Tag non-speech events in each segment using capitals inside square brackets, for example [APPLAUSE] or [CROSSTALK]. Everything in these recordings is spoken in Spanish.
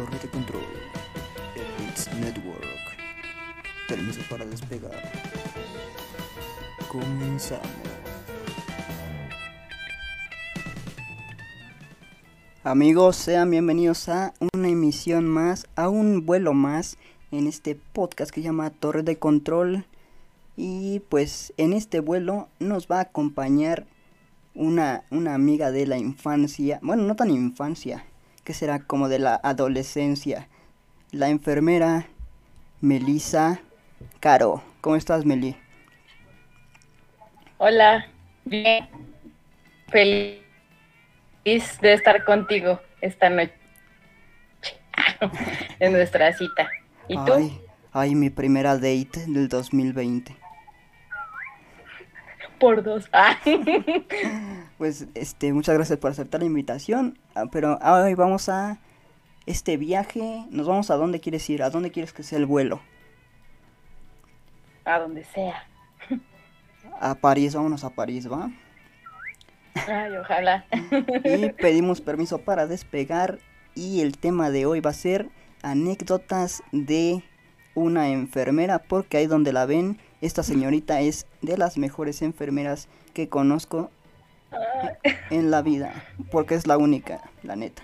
Torre de control. It's Network. Permiso para despegar. Comenzamos. Amigos, sean bienvenidos a una emisión más, a un vuelo más en este podcast que se llama Torre de Control. Y pues en este vuelo nos va a acompañar una, una amiga de la infancia, bueno, no tan infancia, que será como de la adolescencia, la enfermera Melissa Caro. ¿Cómo estás, Meli? Hola, bien. Feliz de estar contigo esta noche [LAUGHS] en nuestra cita. ¿Y tú? Ay, ay, mi primera date del 2020. Por dos. [LAUGHS] Ah. [LAUGHS] Pues, este, muchas gracias por aceptar la invitación. ah, Pero hoy vamos a este viaje. Nos vamos a dónde quieres ir, a dónde quieres que sea el vuelo. A donde sea. A París, vámonos a París, ¿va? Ay, ojalá. Y pedimos permiso para despegar. Y el tema de hoy va a ser anécdotas de una enfermera. Porque ahí donde la ven, esta señorita es de las mejores enfermeras que conozco en la vida. Porque es la única, la neta.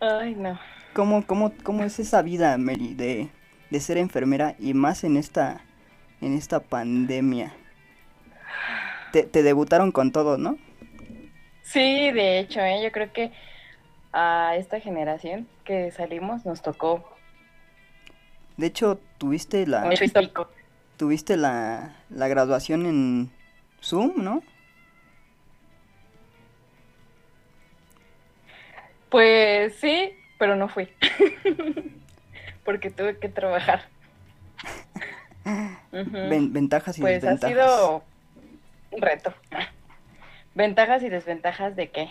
Ay, no. ¿Cómo, cómo, cómo es esa vida, Meli, de, de ser enfermera y más en esta, en esta pandemia? Te, te debutaron con todo, ¿no? Sí, de hecho, ¿eh? yo creo que a esta generación que salimos nos tocó De hecho, tuviste la, histórico. Tuviste la, la graduación en Zoom, ¿no? Pues sí, pero no fui. [LAUGHS] Porque tuve que trabajar. [LAUGHS] Ventajas y Pues ha desventajas. sido un reto. Ventajas y desventajas de qué?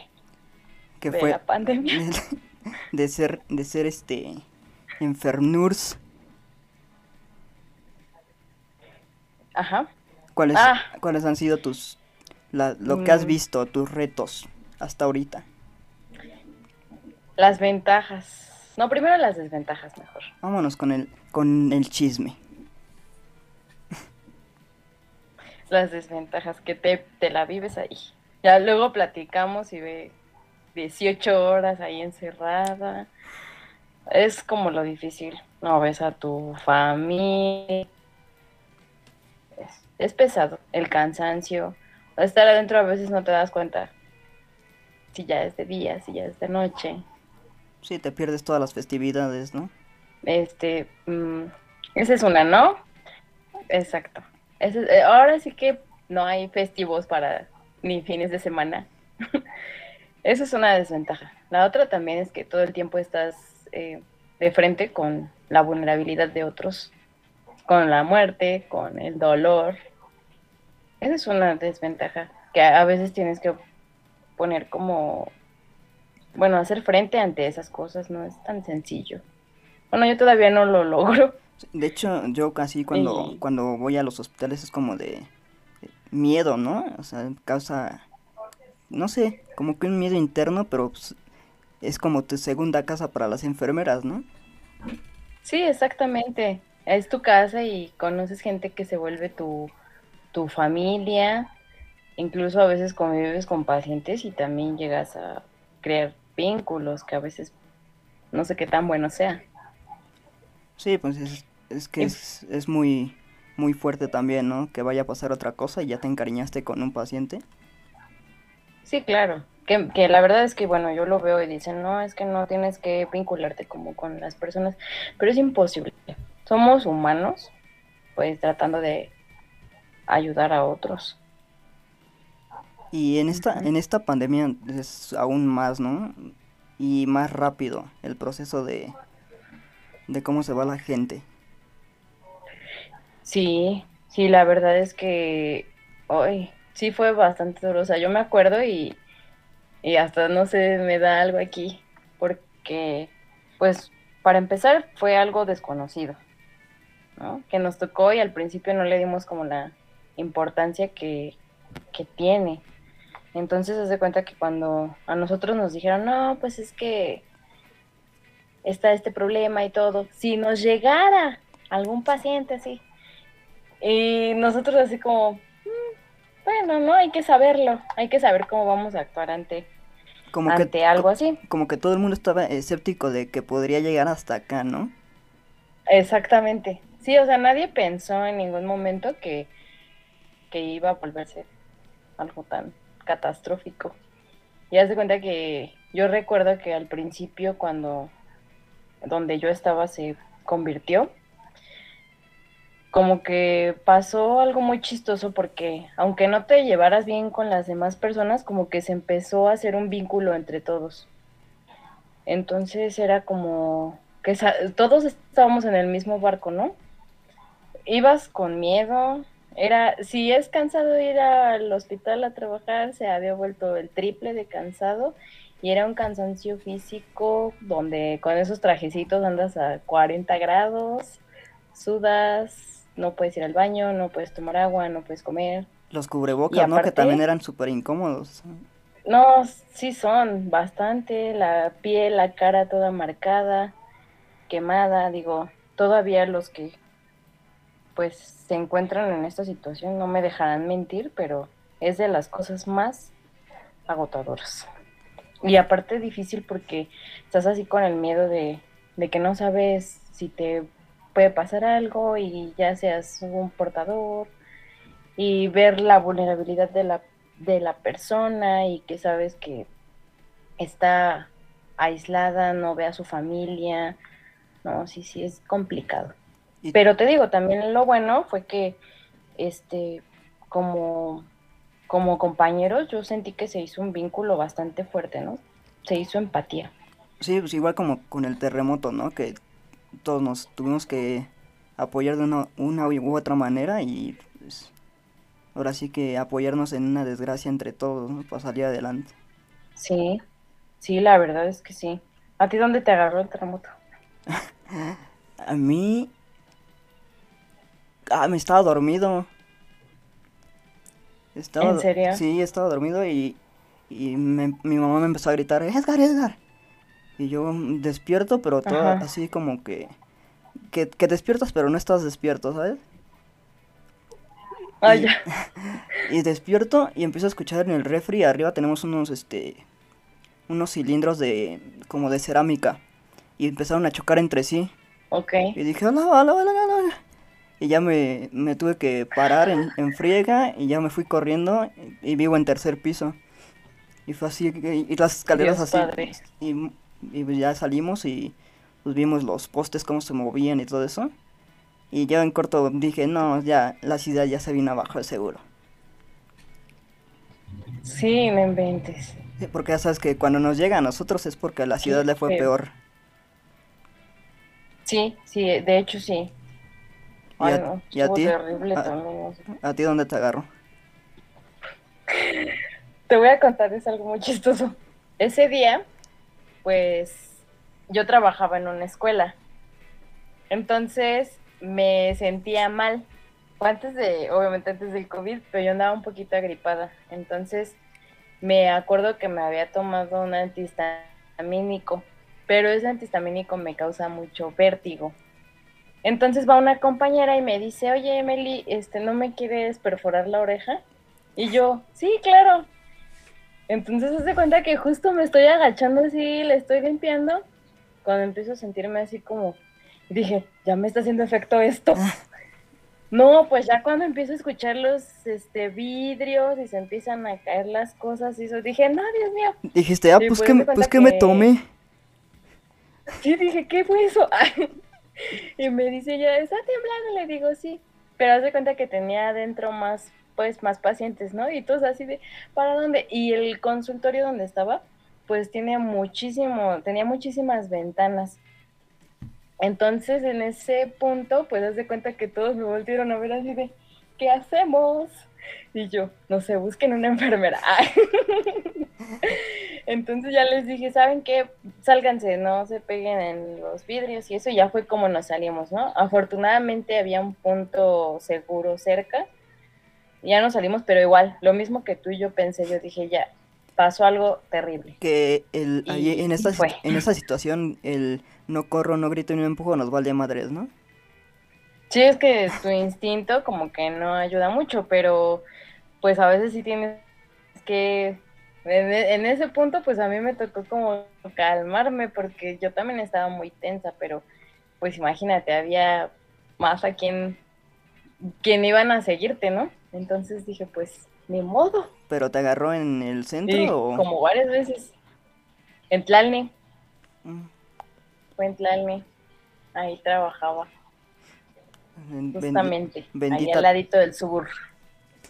que de fue la pandemia. de, [LAUGHS] de ser, de ser este enfermnurs. Ajá. ¿Cuáles, Ah. ¿Cuáles han sido tus, la- lo que has Mm. visto, tus retos hasta ahorita? Las ventajas. No, primero las desventajas mejor. Vámonos con el, con el chisme. Las desventajas, que te, te la vives ahí. Ya luego platicamos y ve 18 horas ahí encerrada. Es como lo difícil. No ves a tu familia. Es, es pesado. El cansancio. Estar adentro a veces no te das cuenta. Si ya es de día, si ya es de noche. Sí, te pierdes todas las festividades, ¿no? Este, mm, esa es una, ¿no? Exacto. Eh, ahora sí que no hay festivos para ni fines de semana. [LAUGHS] Esa es una desventaja. La otra también es que todo el tiempo estás eh, de frente con la vulnerabilidad de otros, con la muerte, con el dolor. Esa es una desventaja que a veces tienes que poner como, bueno, hacer frente ante esas cosas no es tan sencillo. Bueno, yo todavía no lo logro. De hecho, yo casi cuando, cuando voy a los hospitales es como de de miedo, ¿no? O sea, causa, no sé, como que un miedo interno, pero pues, es como tu segunda casa para las enfermeras, ¿no? Sí, exactamente. Es tu casa y conoces gente que se vuelve tu, tu familia. Incluso a veces convives con pacientes y también llegas a crear vínculos que a veces no sé qué tan bueno sea. Sí, pues es, es que Y- es, es muy, muy fuerte también, ¿no? Que vaya a pasar otra cosa y ya te encariñaste con un paciente. Sí, claro. Que, que la verdad es que, bueno, yo lo veo y dicen, no, es que no tienes que vincularte como con las personas, pero es imposible. Somos humanos, pues tratando de ayudar a otros. Y en esta, en esta pandemia es aún más, ¿no? Y más rápido el proceso de, de cómo se va la gente. Sí, sí, la verdad es que hoy sí fue bastante duro. O sea, yo me acuerdo y, y hasta no sé, me da algo aquí, porque, pues, para empezar, fue algo desconocido, ¿no? Que nos tocó y al principio no le dimos como la importancia que, que tiene. Entonces, haz de cuenta que cuando a nosotros nos dijeron, no, pues es que está este problema y todo, si nos llegara algún paciente así, y nosotros así como, mm, bueno, no, hay que saberlo, hay que saber cómo vamos a actuar ante, Como ante que, algo así. como que todo el mundo estaba escéptico de que podría llegar hasta acá, ¿no? Exactamente. Sí, o sea, nadie pensó en ningún momento que, que iba a volverse algo tan catastrófico. Y haz de cuenta que yo recuerdo que al principio cuando donde yo estaba se convirtió, como que pasó algo muy chistoso porque aunque no te llevaras bien con las demás personas, como que se empezó a hacer un vínculo entre todos. Entonces era como que todos estábamos en el mismo barco, ¿no? Ibas con miedo, era, si es cansado ir al hospital a trabajar, se había vuelto el triple de cansado y era un cansancio físico donde con esos trajecitos andas a 40 grados, sudas, no puedes ir al baño, no puedes tomar agua, no puedes comer. Los cubrebocas, ¿no? Que también eran súper incómodos. No, sí son bastante, la piel, la cara toda marcada, quemada, digo, todavía los que pues se encuentran en esta situación no me dejarán mentir, pero es de las cosas más agotadoras. Y aparte difícil porque estás así con el miedo de, de que no sabes si te puede pasar algo y ya seas un portador y ver la vulnerabilidad de la, de la persona y que sabes que está aislada, no ve a su familia. No, sí, sí, es complicado. Y- Pero te digo, también lo bueno fue que, este, como, como compañeros, yo sentí que se hizo un vínculo bastante fuerte, ¿no? Se hizo empatía. Sí, pues igual como con el terremoto, ¿no? Que todos nos tuvimos que apoyar de una, una u otra manera y pues ahora sí que apoyarnos en una desgracia entre todos, ¿no? Para salir adelante. Sí, sí, la verdad es que sí. ¿A ti dónde te agarró el terremoto? [LAUGHS] A mí... Ah, me estaba dormido. Estaba, ¿En serio? Sí, estaba dormido y, y me- mi mamá me empezó a gritar, Edgar, Edgar. Y yo mm, despierto, pero todo Ajá. así como que, que... Que despiertas, pero no estás despierto, ¿sabes? Ah, Y- ya. [LAUGHS] Y despierto y empiezo a escuchar en el refri, arriba tenemos unos, este, unos cilindros de, como de cerámica. Y empezaron a chocar entre sí. Ok. Y dije, hola, hola, hola, hola". Y ya me, me tuve que parar en, en friega y ya me fui corriendo y, y vivo en tercer piso. Y fue así, y, y las escaleras Dios así. padre. Y, y pues ya salimos y pues vimos los postes, cómo se movían y todo eso. Y ya en corto dije, no, ya la ciudad ya se vino abajo de seguro. Sí, no inventes. Sí, Porque ya sabes que cuando nos llega a nosotros es porque a la ciudad le fue peor. Sí, sí, de hecho sí. ¿Y Ay, a, no, y a estuvo ti? terrible ¿A, también. ti dónde te agarró? Te voy a contar, es algo muy chistoso. Ese día, pues, yo trabajaba en una escuela. Entonces, me sentía mal. Antes de, obviamente antes del COVID, pero yo andaba un poquito agripada. Entonces, me acuerdo que me había tomado un antihistamínico, pero ese antihistamínico me causa mucho vértigo. Entonces va una compañera y me dice, oye, Emily, este, ¿no me quieres perforar la oreja? Y yo, sí, claro. Entonces se hace cuenta que justo me estoy agachando así, le estoy limpiando, cuando empiezo a sentirme así como, dije, ya me está haciendo efecto esto. [LAUGHS] No, pues ya cuando empiezo a escuchar los este, vidrios y se empiezan a caer las cosas y eso, dije, no, Dios mío. Dijiste, ah, pues pues, que, me- pues que me que- tomé. Sí, dije, ¿qué fue eso? [LAUGHS] y me dice ella, ¿está temblando? Le digo, sí. Pero haz de cuenta que tenía adentro más, pues, más pacientes, ¿no? Y todos así de, ¿para dónde? Y el consultorio donde estaba, pues tiene muchísimo, tenía muchísimas ventanas. Entonces, en ese punto, pues, haz de cuenta que todos me volvieron a ver así de, ¿qué hacemos? Y yo, no sé, busquen una enfermera. [LAUGHS] [LAUGHS] Entonces ya les dije, ¿saben qué? Sálganse, no se peguen en los vidrios y eso ya fue como nos salimos, ¿no? Afortunadamente había un punto seguro cerca ya nos salimos, pero igual, lo mismo que tú y yo pensé, yo dije, ya, pasó algo terrible. Que el, en, esta, en esta situación el no corro, no grito ni me empujo nos vale madres, ¿no? Sí, es que tu instinto como que no ayuda mucho, pero pues a veces sí tienes que... En, ese punto pues a mí me tocó como calmarme porque yo también estaba muy tensa, pero pues imagínate, había más a quien, quien iban a seguirte, ¿no? Entonces dije, pues, ni modo. ¿Pero te agarró en el centro o...? como varias veces. En Tlalne. Mm. Fue en Tlalne. Ahí trabajaba. Justamente. Ahí al ladito del sur.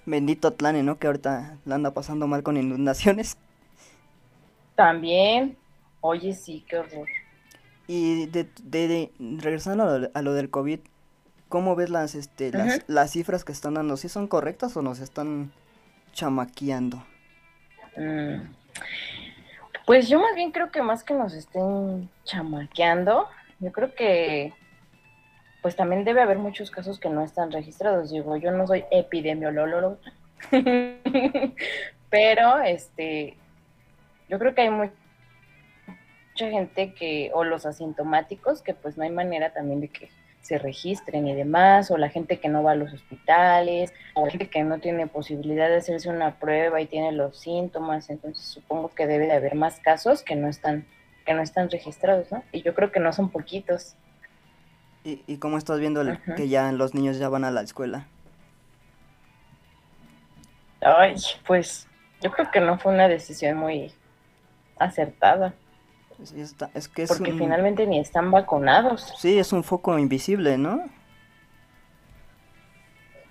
Bendito Tlane, ¿no? Que ahorita la anda pasando mal con inundaciones. También. Oye, sí, qué horror. Y de, de, regresando a lo, a lo, del COVID, ¿cómo ves las, este, las, las, cifras que están dando? ¿Sí son correctas o nos están chamaqueando? Mm. Pues yo más bien creo que más que nos estén chamaqueando, yo creo que pues también debe haber muchos casos que no están registrados. Digo, yo no soy epidemiólogo, [LAUGHS] pero este, yo creo que hay mucha gente que, o los asintomáticos, que pues no hay manera también de que se registren y demás, o la gente que no va a los hospitales, o la gente que no tiene posibilidad de hacerse una prueba y tiene los síntomas, entonces supongo que debe de haber más casos que no están, que no están registrados, ¿no? Y yo creo que no son poquitos. ¿Y, y cómo estás viendo que ya los niños ya van a la escuela? Ay, pues yo creo que no fue una decisión muy acertada. Es, que Porque finalmente ni están vacunados. Sí, es un foco invisible, ¿no?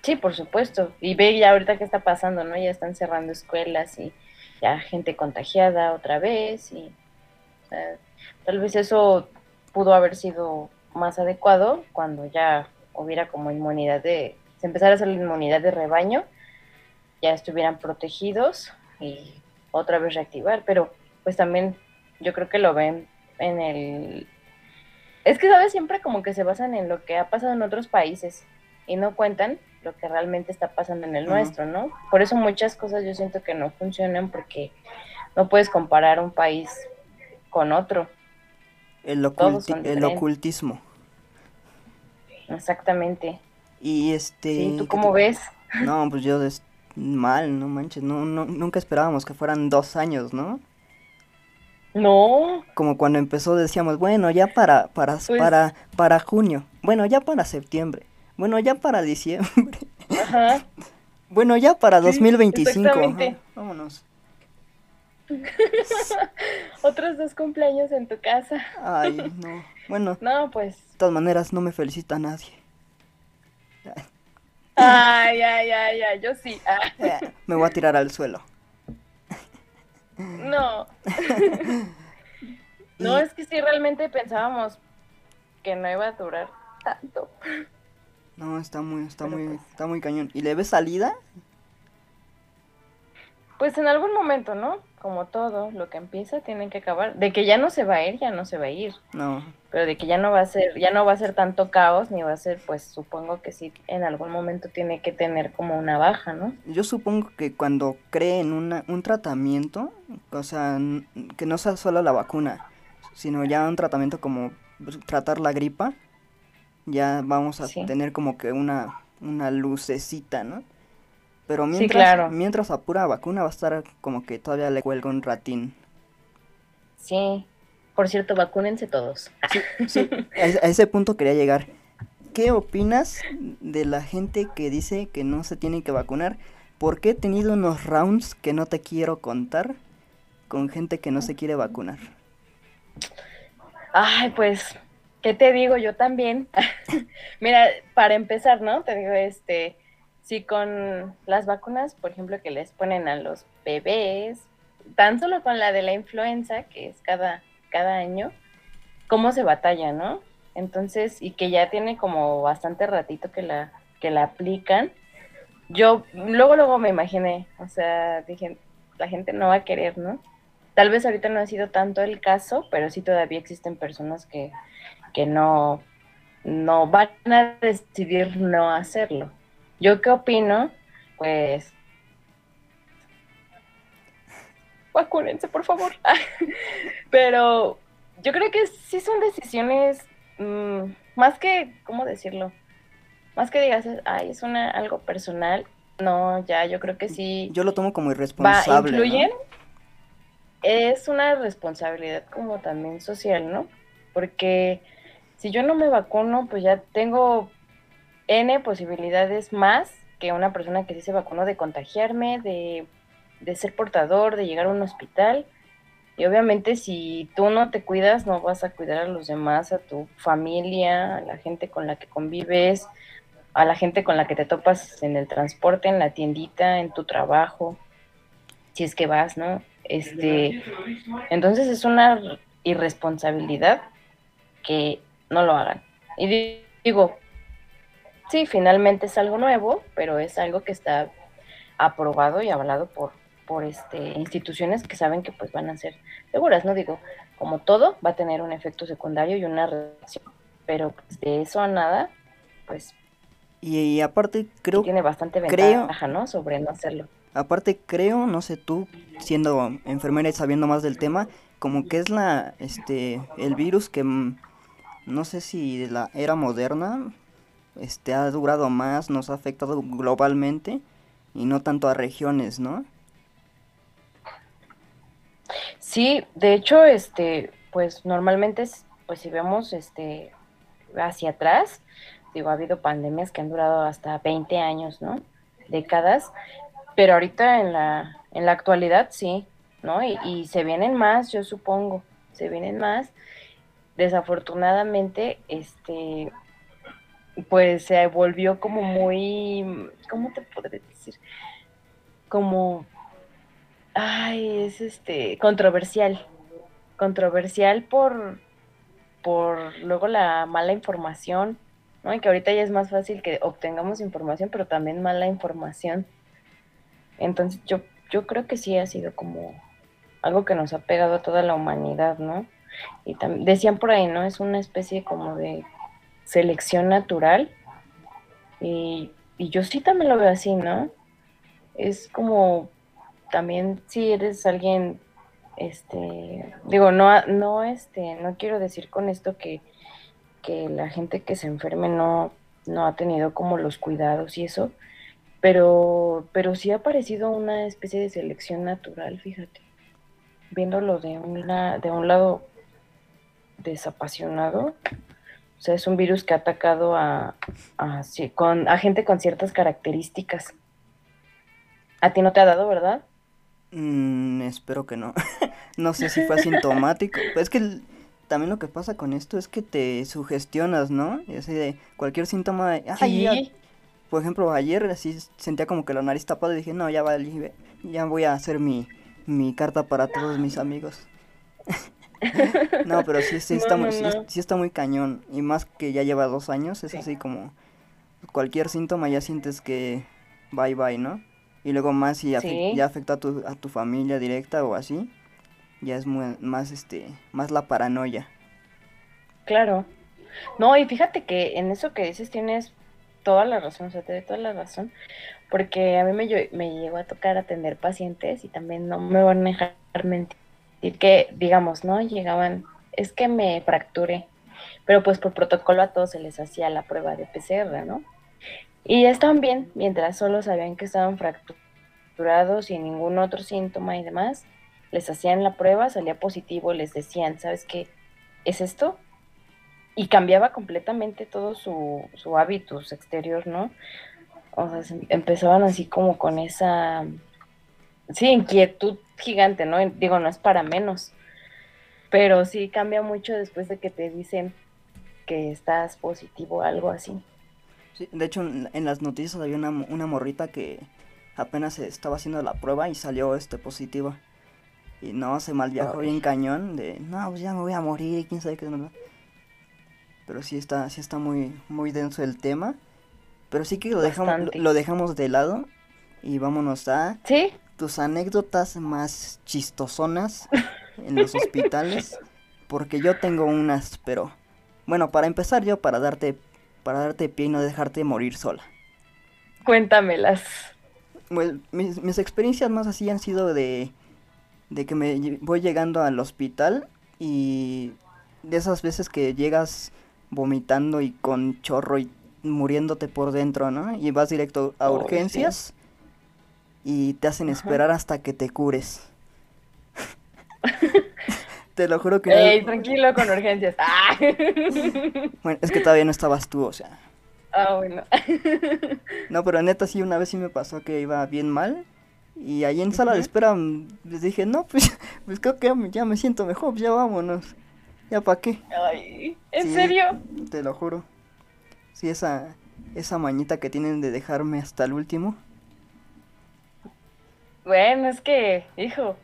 Sí, por supuesto. Y ve ya ahorita qué está pasando, ¿no? Ya están cerrando escuelas y ya gente contagiada otra vez y tal vez eso pudo haber sido más adecuado cuando ya hubiera como inmunidad de, se empezara a hacer la inmunidad de rebaño, ya estuvieran protegidos y otra vez reactivar, pero pues también yo creo que lo ven en el... Es que, ¿sabes? Siempre como que se basan en lo que ha pasado en otros países y no cuentan lo que realmente está pasando en el nuestro, ¿no? Por eso muchas cosas yo siento que no funcionan porque no puedes comparar un país con otro. El, el ocultismo. Exactamente. Y este... ¿Tú cómo ves? No, pues yo mal, no manches, no, no, nunca esperábamos que fueran dos años, ¿no? No. Como cuando empezó decíamos, bueno, ya para, para, pues para, para junio, bueno, ya para septiembre, bueno, ya para diciembre. Ajá. [LAUGHS] bueno, ya para 2025. vámonos. [LAUGHS] Otros dos cumpleaños en tu casa. Ay, [LAUGHS] no. Bueno. No, pues. De todas maneras, no me felicita nadie. Ay, ay, ay, ay, yo sí. Ah. Me voy a tirar al suelo. No. [LAUGHS] no, es que sí, realmente pensábamos que no iba a durar tanto. No, está muy, está muy, pues está muy cañón. ¿Y le ves salida? Pues en algún momento, ¿no? Como todo, lo que empieza tiene que acabar. De que ya no se va a ir, ya no se va a ir. No. Pero de que ya no va a ser, ya no va a ser tanto caos, ni va a ser, pues supongo que sí, en algún momento tiene que tener como una baja, ¿no? Yo supongo que cuando creen una, un tratamiento, o sea, que no sea solo la vacuna, sino ya un tratamiento como pues, tratar la gripa, ya vamos a tener como que una, una lucecita, ¿no? Pero mientras, mientras a pura vacuna va a estar como que todavía le cuelga un ratín. Sí. Por cierto, vacúnense todos. Sí, [LAUGHS] A, ese punto quería llegar. ¿Qué opinas de la gente que dice que no se tiene que vacunar? Porque he tenido unos rounds que no te quiero contar con gente que no se quiere vacunar. Ay, pues, ¿qué te digo? Yo también. [LAUGHS] Mira, para empezar, ¿no? Te digo, este, si con las vacunas, por ejemplo, que les ponen a los bebés, tan solo con la de la influenza, que es cada, cada año, cómo se batalla, ¿no? Entonces, y que ya tiene como bastante ratito que la, que la aplican. Yo luego, luego me imaginé, o sea, dije, la gente no va a querer, ¿no? Tal vez ahorita no ha sido tanto el caso, pero sí todavía existen personas que, que no, no van a decidir no hacerlo. Yo qué opino, pues vacúnense, por favor. [LAUGHS] Pero yo creo que sí son decisiones mm, más que, ¿cómo decirlo? Más que digas, ay, es una algo personal. No, ya, yo creo que sí. Yo lo tomo como irresponsable. ¿Influyen? Es una responsabilidad como también social, ¿no? Porque si yo no me vacuno, pues ya tengo N posibilidades más que una persona que sí se vacunó de contagiarme, de, de ser portador, de llegar a un hospital. Y obviamente si tú no te cuidas, no vas a cuidar a los demás, a tu familia, a la gente con la que convives, a la gente con la que te topas en el transporte, en la tiendita, en tu trabajo, si es que vas, ¿no? Este, entonces es una irresponsabilidad que no lo hagan. Y digo, sí, finalmente es algo nuevo, pero es algo que está aprobado y avalado por, por este, instituciones que saben que pues van a ser seguras, ¿no? Digo, como todo, va a tener un efecto secundario y una reacción, pero pues, de eso a nada, pues... Y, aparte creo... tiene bastante ventaja, ¿no? Sobre no hacerlo. Aparte creo, no sé tú, siendo enfermera y sabiendo más del tema, como que es la, este, el virus que, mm, no sé si de la era moderna, este, ha durado más, nos ha afectado globalmente y no tanto a regiones, ¿no? Sí, de hecho, este, pues normalmente, pues si vemos, este, hacia atrás, digo, ha habido pandemias que han durado hasta 20 años, ¿no? Décadas, pero ahorita en la, en la actualidad sí, ¿no? Y, y se vienen más, yo supongo, se vienen más. Desafortunadamente, este, pues se volvió como muy, ¿cómo te podré decir? Como, ay, es este, controversial, controversial por, por luego la mala información, ¿no? Y que ahorita ya es más fácil que obtengamos información, pero también mala información. Entonces yo, yo creo que sí ha sido como algo que nos ha pegado a toda la humanidad, ¿no? Y decían por ahí, ¿no? Es una especie como de selección natural. Y, yo sí también lo veo así, ¿no? Es como también si eres alguien, este, digo, no, no, este, no quiero decir con esto que, que la gente que se enferme no, no ha tenido como los cuidados y eso, pero, pero sí ha parecido una especie de selección natural, fíjate, viéndolo de, una, de un lado desapasionado, o sea, es un virus que ha atacado a, con, a gente con ciertas características. A ti no te ha dado, ¿verdad? Mm, espero que no. [LAUGHS] no sé si fue asintomático. [LAUGHS] es que también lo que pasa con esto es que te sugestionas, ¿no? Y así de cualquier síntoma de... ¿Sí? por ejemplo, ayer así sentía como que la nariz tapada y dije, no, ya va, ya voy a hacer mi, mi carta para todos mis amigos. [LAUGHS] [LAUGHS] no, pero sí, sí, está muy, sí, está muy cañón. Y más que ya lleva dos años, es así como cualquier síntoma ya sientes que bye bye, ¿no? Y luego más si ya afecta a tu, a tu familia directa o así, ya es más, este, más la paranoia. Claro. No, y fíjate que en eso que dices tienes toda la razón, o sea, te doy toda la razón, porque a mí me, me llegó a tocar atender pacientes y también no me van a dejar mentir que, digamos, ¿no? Llegaban, es que me fracturé, pero pues por protocolo a todos se les hacía la prueba de PCR, ¿no? Y estaban bien, mientras solo sabían que estaban fracturados y ningún otro síntoma y demás, les hacían la prueba, salía positivo, les decían, ¿sabes qué? ¿Es esto? Y cambiaba completamente todo su, su hábitus exterior, ¿no? O sea, empezaban así como con esa, sí, inquietud gigante, ¿no? Digo, no es para menos, pero sí cambia mucho después de que te dicen que estás positivo, algo así. Sí, de hecho, en, las noticias había una, una morrita que apenas estaba haciendo la prueba y salió este positiva. Y no, se mal viajó bien cañón de, no, pues ya me voy a morir y quién sabe qué. Pero sí está, sí está muy, muy denso el tema. Pero sí que lo dejamos, lo dejamos de lado y vámonos a ¿Sí? Tus anécdotas más chistosonas en los hospitales, porque yo tengo unas, pero bueno, para empezar yo para darte para darte pie y no dejarte morir sola. Cuéntamelas. Pues mis, mis experiencias más así han sido de, de que me voy llegando al hospital y de esas veces que llegas vomitando y con chorro y muriéndote por dentro, ¿no? Y vas directo a Oh, sí. Y te hacen Ajá. esperar hasta que te cures. [LAUGHS] Te lo juro que... no- Ey, tranquilo con urgencias. Ah, [LAUGHS] Bueno, es que todavía no estabas tú, o sea... Ah, bueno. No, pero neta sí, una vez sí me pasó que iba bien mal. Y ahí en sala de espera les dije, no, pues, pues creo que ya me, ya me siento mejor, pues ya vámonos. ¿Ya para qué? Ay, ¿en Sí. serio? Te lo juro. Sí, esa, esa mañita que tienen de dejarme hasta el último. Bueno, es que, hijo,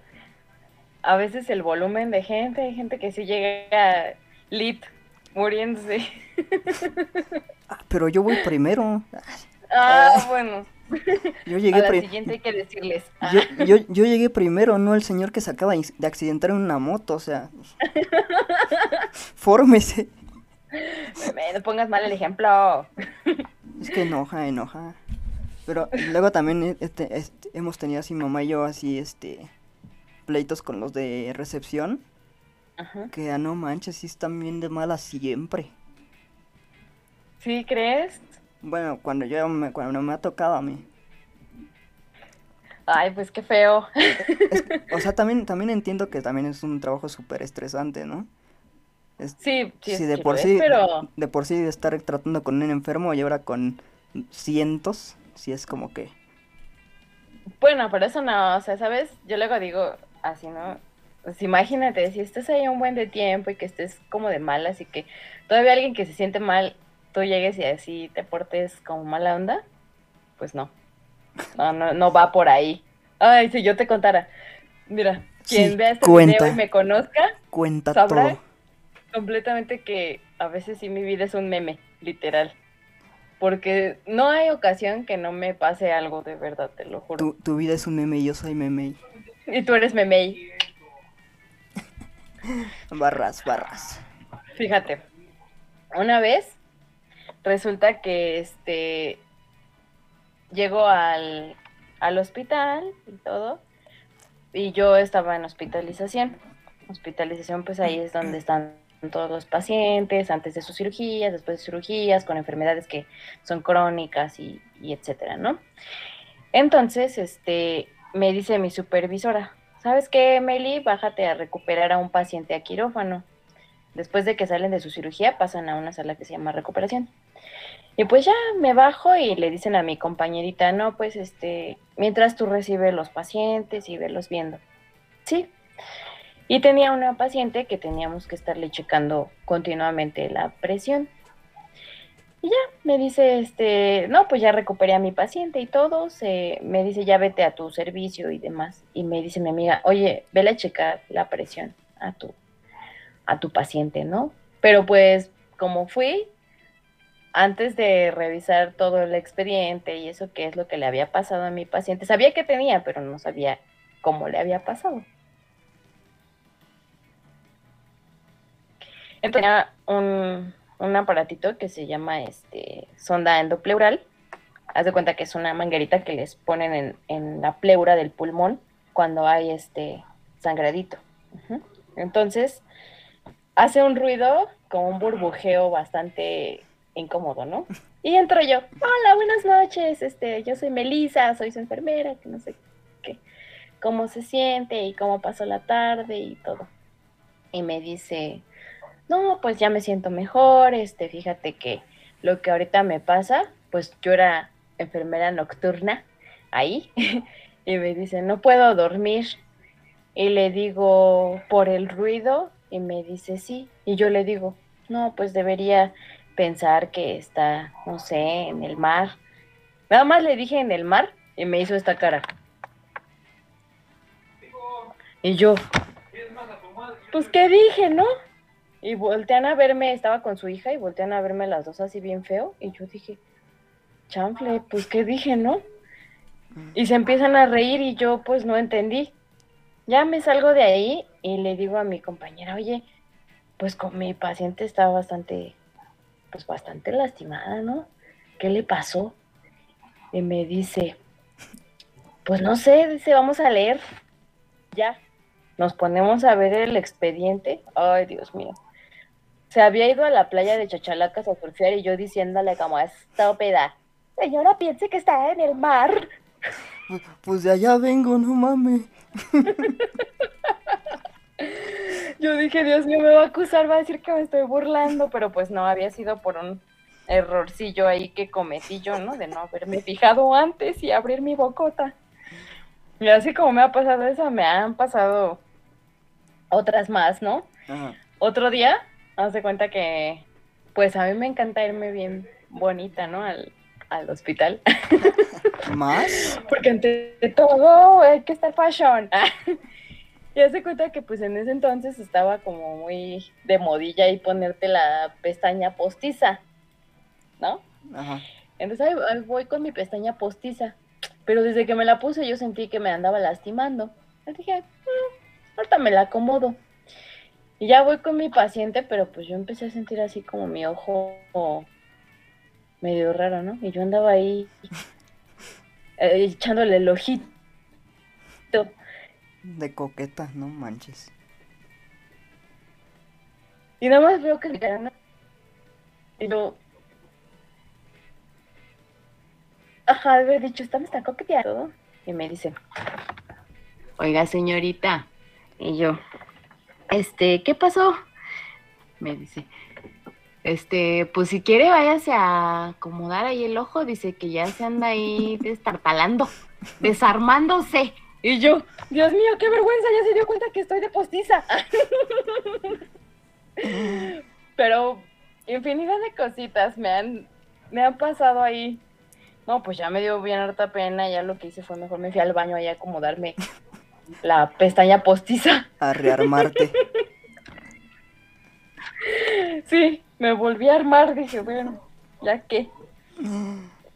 a veces el volumen de gente, hay gente que sí llega lit muriéndose. [LAUGHS] Ah, pero yo voy primero. Ah, bueno. Yo A llegué, la pri- siguiente hay que decirles. ah, yo, yo, yo llegué primero, no el señor que se acaba de de accidentar en una moto, o sea. [LAUGHS] Fórmese. me- no pongas mal el ejemplo. Es que enoja, enoja. Pero luego también este, este, hemos tenido así mamá y yo así este pleitos con los de recepción Ajá. que ah, no manches, sí están bien de malas siempre. ¿Sí crees? Bueno, cuando yo me, cuando me ha tocado a mí. Ay, pues qué feo. Es o sea, [LAUGHS] también también entiendo que también es un trabajo súper estresante, ¿no? Es- Sí, sí, sí, de por es, sí pero de por sí estar tratando con un enfermo y ahora con cientos, sí es como que bueno, pero eso no, o sea, ¿sabes? Yo luego digo así, ¿no? Pues imagínate, si estás ahí un buen de tiempo y que estés como de malas y que todavía alguien que se siente mal, tú llegues y así te portes como mala onda, pues no. No, no, no va por ahí. Ay, si yo te contara. Mira, quien Sí, vea este cuenta. video y me conozca, cuenta ¿Sabrá? todo. completamente que a veces sí mi vida es un meme, literal. Porque no hay ocasión que no me pase algo de verdad, te lo juro. Tu, tu vida es un meme y yo soy meme. Y tú eres memey. [LAUGHS] Barras, barras. Fíjate, una vez resulta que este llego al, al hospital y todo, y yo estaba en hospitalización. Hospitalización, pues ahí es donde están todos los pacientes antes de sus cirugías, después de cirugías, con enfermedades que son crónicas y, y etcétera, ¿no? Entonces, este, me dice mi supervisora, ¿sabes qué, Meli? Bájate a recuperar a un paciente a quirófano. Después de que salen de su cirugía, pasan a una sala que se llama recuperación. Y pues ya me bajo y le dicen a mi compañerita, no, pues este, mientras tú recibes los pacientes y velos viendo. Sí. Y tenía una paciente que teníamos que estarle checando continuamente la presión. Y ya, me dice, este, no, pues ya recuperé a mi paciente y todo. Se, me dice, ya vete a tu servicio y demás. Y me dice mi amiga, oye, vele a checar la presión a tu, a tu paciente, ¿no? Pero pues, como fui, antes de revisar todo el expediente y eso, qué es lo que le había pasado a mi paciente, sabía que tenía, pero no sabía cómo le había pasado. Tenía un, un aparatito que se llama este sonda endopleural. Haz de cuenta que es una manguerita que les ponen en, en la pleura del pulmón cuando hay este sangradito. Entonces, hace un ruido como un burbujeo bastante incómodo, ¿no? Y entro yo, hola, buenas noches, este, yo soy Melisa, soy su enfermera, que no sé qué, cómo se siente y cómo pasó la tarde y todo. Y me dice, no, pues ya me siento mejor, este, fíjate que lo que ahorita me pasa, pues yo era enfermera nocturna ahí, [LAUGHS] y me dice, no puedo dormir. Y le digo, por el ruido, y me dice, sí. Y yo le digo, no, pues debería pensar que está, no sé, en el mar. Nada más le dije en el mar y me hizo esta cara. Y yo, pues qué dije, ¿no? Y voltean a verme, estaba con su hija y voltean a verme las dos así bien feo. Y yo dije, chanfle, pues qué dije, ¿no? Y se empiezan a reír y yo pues no entendí. Ya me salgo de ahí y le digo a mi compañera, oye, pues con mi paciente está bastante, pues bastante lastimada, ¿no? ¿Qué le pasó? Y me dice, pues no sé, dice, vamos a leer. Ya. Nos ponemos a ver el expediente. Ay, Dios mío. Se había ido a la playa de Chachalacas a surfear y yo diciéndole como estúpida. Señora, piense que está en el mar. Pues, pues de allá vengo, no mames. Yo dije, Dios mío, me va a acusar, va a decir que me estoy burlando, pero pues no, había sido por un errorcillo ahí que cometí yo, ¿no? De no haberme fijado antes y abrir mi bocota. Y así como me ha pasado eso, me han pasado otras más, ¿no? Otro día, haz de cuenta que, pues a mí me encanta irme bien bonita, ¿no? Al, al hospital. [LAUGHS] ¿Más? Porque ante todo hay que estar fashion. [LAUGHS] Y se cuenta que pues en ese entonces estaba como muy de modilla y ponerte la pestaña postiza, ¿no? Ajá. Entonces ahí, voy con mi pestaña postiza, pero desde que me la puse yo sentí que me andaba lastimando. Le dije, mm, ahorita me la acomodo. Y ya voy con mi paciente, pero pues yo empecé a sentir así como mi ojo medio raro, ¿no? Y yo andaba ahí eh, echándole el ojito de coqueta, no manches. Y nada más veo que le Y lo. Ajá, de haber dicho, está, me está coqueteando. Y me dice, oiga, señorita. Y yo, este, ¿qué pasó? Me dice, este, pues si quiere váyase a acomodar ahí el ojo, dice que ya se anda ahí [LAUGHS] destartalando, desarmándose. Y yo, Dios mío, qué vergüenza, ya se dio cuenta que estoy de postiza. [LAUGHS] Pero infinidad de cositas me han, me han pasado ahí. No, pues ya me dio bien harta pena, ya lo que hice fue mejor me fui al baño ahí a acomodarme la pestaña postiza. A rearmarte. Sí, me volví a armar, dije, bueno, ya qué.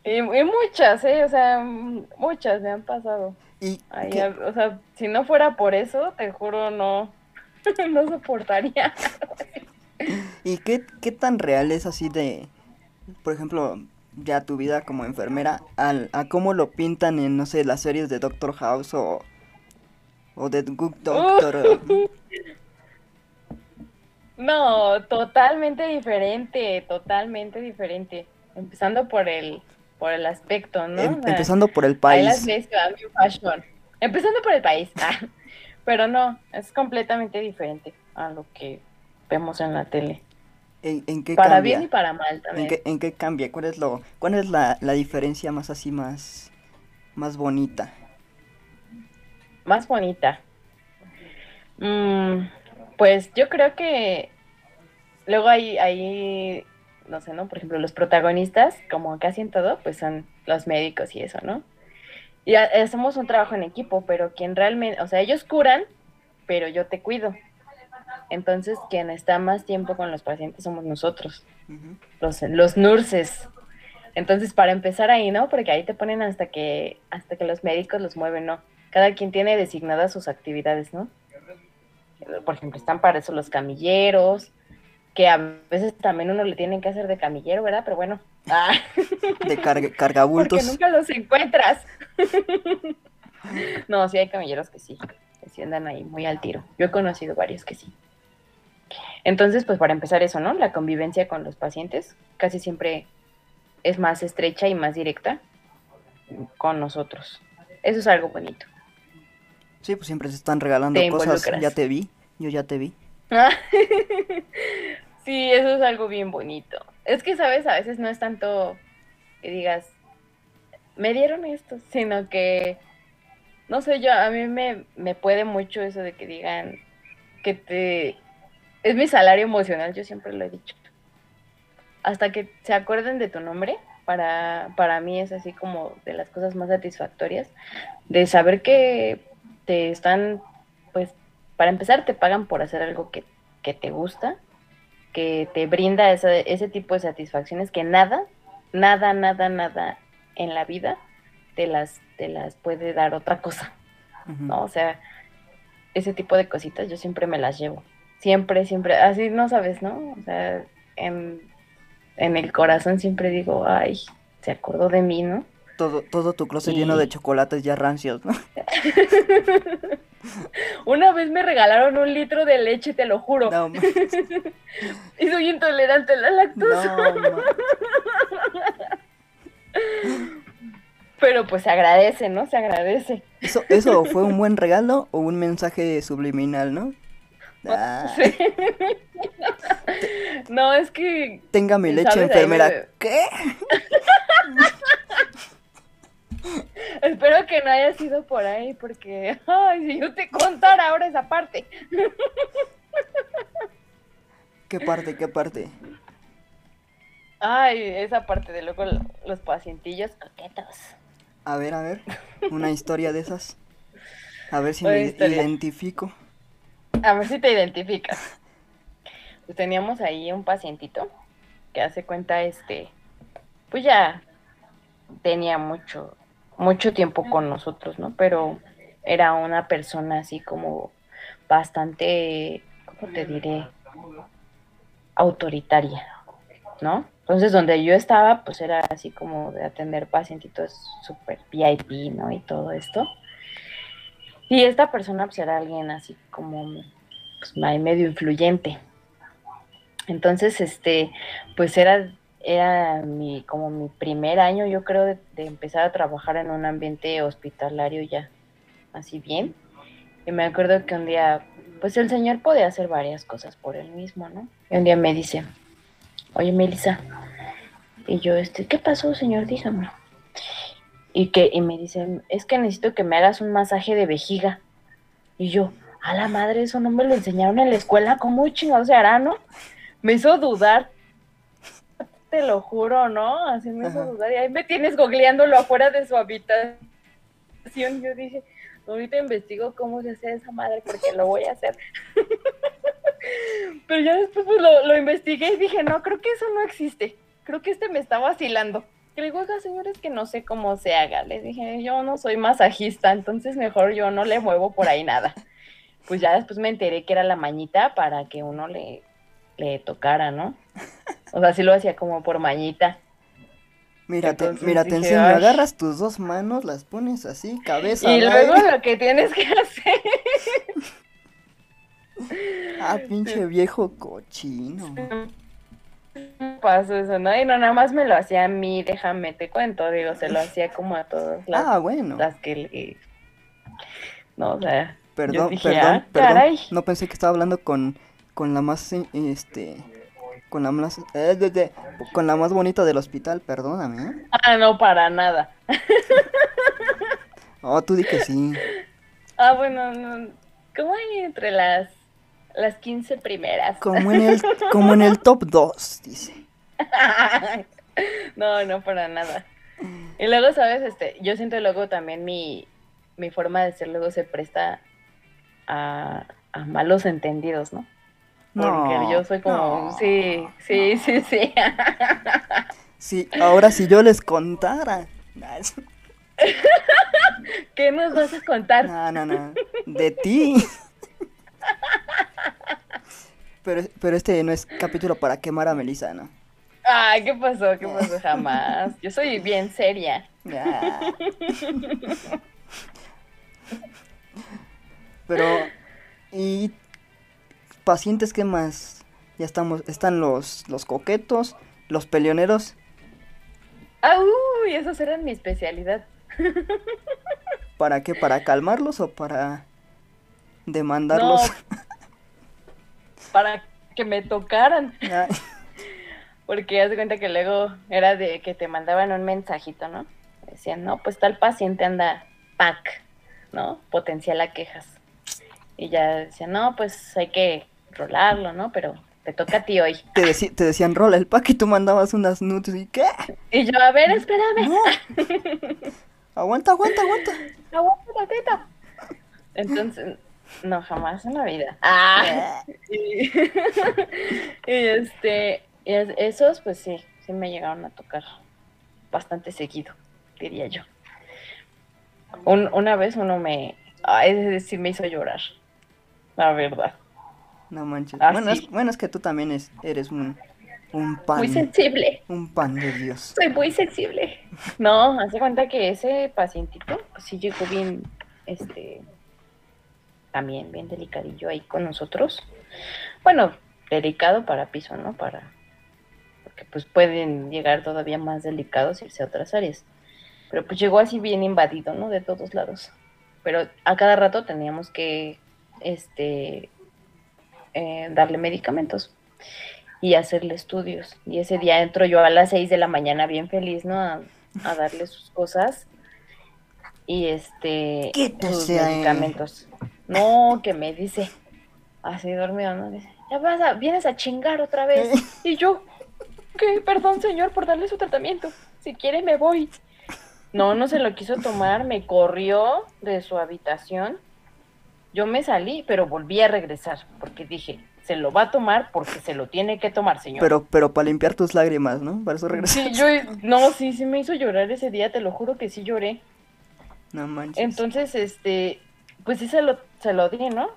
Y, y muchas, ¿eh? O sea, muchas me han pasado. Y o sea, si no fuera por eso, te juro, no, [LAUGHS] no soportaría. ¿Y qué, qué tan real es así de, por ejemplo, ya tu vida como enfermera, al, a cómo lo pintan en, no sé, las series de Doctor House o, o de Good [LAUGHS] Doctor? no, totalmente diferente, totalmente diferente. Empezando por el, por el aspecto, ¿no? Em, empezando por el país. las fashion. Empezando por el país. Ah, [LAUGHS] pero no, es completamente diferente a lo que vemos en la tele. ¿En, qué para bien y para mal también. ¿En qué, cambia? ¿Cuál es lo, cuál es la, diferencia más así más, más bonita? Más bonita. Mm, pues yo creo que luego hay, hay no sé, ¿no? Por ejemplo, los protagonistas, como casi en todo, pues son los médicos y eso, ¿no? Y hacemos un trabajo en equipo, pero quien realmente, o sea, ellos curan, pero yo te cuido. Entonces, quien está más tiempo con los pacientes somos nosotros, los, los nurses. Entonces, para empezar ahí, ¿no? Porque ahí te ponen hasta que, hasta que los médicos los mueven, ¿no? Cada quien tiene designadas sus actividades, ¿no? Por ejemplo, están para eso los camilleros, que a veces también uno le tiene que hacer de camillero, ¿verdad? Pero bueno. Ah. [LAUGHS] De carga, cargabultos. Porque nunca los encuentras. [LAUGHS] no, sí hay camilleros que sí, que sí andan ahí muy al tiro. Yo he conocido varios que sí. Entonces, pues para empezar eso, ¿no? La convivencia con los pacientes casi siempre es más estrecha y más directa con nosotros. Eso es algo bonito. Sí, pues siempre se están regalando cosas. Ya te vi, yo ya te vi. [LAUGHS] sí, eso es algo bien bonito. Es que, ¿sabes? A veces no es tanto que digas, me dieron esto, sino que, no sé, yo, a mí me, me puede mucho eso de que digan que te... Es mi salario emocional, yo siempre lo he dicho. Hasta que se acuerden de tu nombre, para, para mí es así como de las cosas más satisfactorias, de saber que te están, pues, para empezar, te pagan por hacer algo que, te gusta, que te brinda ese tipo de satisfacciones que nada, nada, nada, nada en la vida te las, te las puede dar otra cosa, ¿no? O sea, ese tipo de cositas yo siempre me las llevo. Siempre, siempre, así no sabes, ¿no? O sea, en, en el corazón siempre digo, ay, se acordó de mí, ¿no? Todo, todo tu closet lleno de chocolates ya rancios, ¿no? [LAUGHS] Una vez me regalaron un litro de leche, te lo juro. No, [LAUGHS] Y soy intolerante a la lactosa. no, [LAUGHS] Pero pues se agradece, ¿no? Se agradece. ¿Eso, ¿Eso fue un buen regalo o un mensaje subliminal, no? Ah, Sí. No, es que tenga mi leche, enfermera. me- ¿Qué? [LAUGHS] espero que no haya sido por ahí, porque, ay, si yo te contara ahora esa parte. [LAUGHS] ¿Qué parte, qué parte? Ay, esa parte de luego lo- los pacientillos coquetos. A ver, a ver, una historia de esas. A ver si Una me historia. identifico. A ver si te identificas. Pues teníamos ahí un pacientito que hace cuenta, este, pues ya tenía mucho, mucho tiempo con nosotros, ¿no? Pero era una persona así como bastante, ¿cómo te diré? Autoritaria, ¿no? Entonces, donde yo estaba, pues era así como de atender pacientitos súper VIP, ¿no? Y todo esto. Y esta persona, pues era alguien así como, pues, medio influyente. Entonces, este, pues era, era mi, como mi primer año, yo creo, de, de empezar a trabajar en un ambiente hospitalario ya, así bien. Y me acuerdo que un día, pues el señor podía hacer varias cosas por él mismo, ¿no? Y un día me dice, oye, Melissa, y yo, este, ¿qué pasó, señor? Dígame. Y que, y me dice, es que necesito que me hagas un masaje de vejiga. Y yo, a la madre, eso no me lo enseñaron en la escuela, ¿cómo chingados se hará, no? Me hizo dudar. Te lo juro, ¿no? Así me hizo dudar. Y ahí me tienes googleándolo afuera de su habitación. Yo dije, ahorita investigo cómo se hace esa madre porque lo voy a hacer. [LAUGHS] Pero ya después pues, lo, lo investigué y dije, no, creo que eso no existe. Creo que este me está vacilando. Y le digo, oiga, señores, que no sé cómo se haga. Les dije, yo no soy masajista, entonces mejor yo no le muevo por ahí nada. Pues ya después me enteré que era la mañita para que uno le, le tocara, ¿no? [LAUGHS] O sea, sí lo hacía como por mañita. Mira, te, mira, te enseño, "Ay". agarras tus dos manos, las pones así, cabeza. Y luego aire. lo que tienes que hacer [LAUGHS] Ah, pinche viejo cochino. pasó eso, ¿no? Y no, nada más me lo hacía a mí, déjame, te cuento, digo, se lo hacía como a todas [LAUGHS] las, Ah, bueno. las que le... No, o sea, Perdón, dije, perdón, "Ah, perdón. caray". No pensé que estaba hablando con, con la más, este, con la más, eh, de- de- con la más bonita del hospital, perdóname. ¿eh? ah, no, para nada. [LAUGHS] Oh, tú di que sí. Ah, bueno, no, ¿cómo hay entre las, las 15 primeras? Como en el, como en el top 2, dice. [LAUGHS] no, no, para nada. Y luego, ¿sabes? Este, yo siento luego también mi, mi forma de ser luego se presta a, a malos entendidos, ¿no? Porque No, yo soy como, no, sí, sí, sí, sí. [LAUGHS] Sí, ahora si yo les contara. [LAUGHS] ¿Qué nos vas a contar? No, no, no. De ti. [LAUGHS] Pero, pero este no es capítulo para quemar a Melissa, ¿no? Ay, ¿qué pasó? ¿Qué pasó? Jamás. Yo soy bien seria. Ya. Pero, ¿y pacientes qué más? Ya estamos, están los, los coquetos, los peleoneros. Ah, uy, esos eran mi especialidad. [LAUGHS] ¿Para qué? ¿Para calmarlos o para demandarlos? No, para que me tocaran. Ay, [LAUGHS] Porque haz de cuenta que luego era de que te mandaban un mensajito, ¿no? Decían, no, pues tal paciente anda pack, ¿no? Potencial a quejas. Y ya decían, no, pues hay que rolarlo, ¿no? Pero te toca a ti hoy. te, deci- te decían rola el pack y tú mandabas unas nudes y ¿qué? Y yo, a ver, espérame, No. [LAUGHS] Aguanta, aguanta, aguanta. aguanta la teta. Entonces, no, jamás en la vida. [LAUGHS] Ah. Y, y este, y esos, pues sí, sí me llegaron a tocar bastante seguido, diría yo. Un- una vez uno me, ay, es decir, me hizo llorar, la verdad. No manches. Ah, bueno, sí. es, bueno, es que tú también es- eres un, Un pan. Muy sensible. Un pan de Dios. Soy muy sensible. No, hace cuenta que ese pacientito pues, sí llegó bien, este, también bien delicadillo ahí con nosotros. Bueno, delicado para piso, ¿no? Para, porque pues pueden llegar todavía más delicados y irse a otras áreas. Pero pues llegó así bien invadido, ¿no? De todos lados. Pero a cada rato teníamos que, este, eh, darle medicamentos y hacerle estudios. Y ese día entro yo a las 6 de la mañana bien feliz, ¿no? A, a darle sus cosas y este Quítese sus ahí. medicamentos. No, que me dice, así dormido, ¿no? Dice, ya vas a, vienes a chingar otra vez. Y yo, ¿qué? Perdón, señor, por darle su tratamiento. Si quiere me voy. No, no se lo quiso tomar, me corrió de su habitación. Yo me salí, pero volví a regresar, porque dije, se lo va a tomar porque se lo tiene que tomar, señor. Pero, pero para limpiar tus lágrimas, ¿no? Para eso regresas. Sí, yo, no, sí, sí me hizo llorar ese día, te lo juro que sí lloré. No manches. Entonces, este, pues sí se lo, se lo di, ¿no?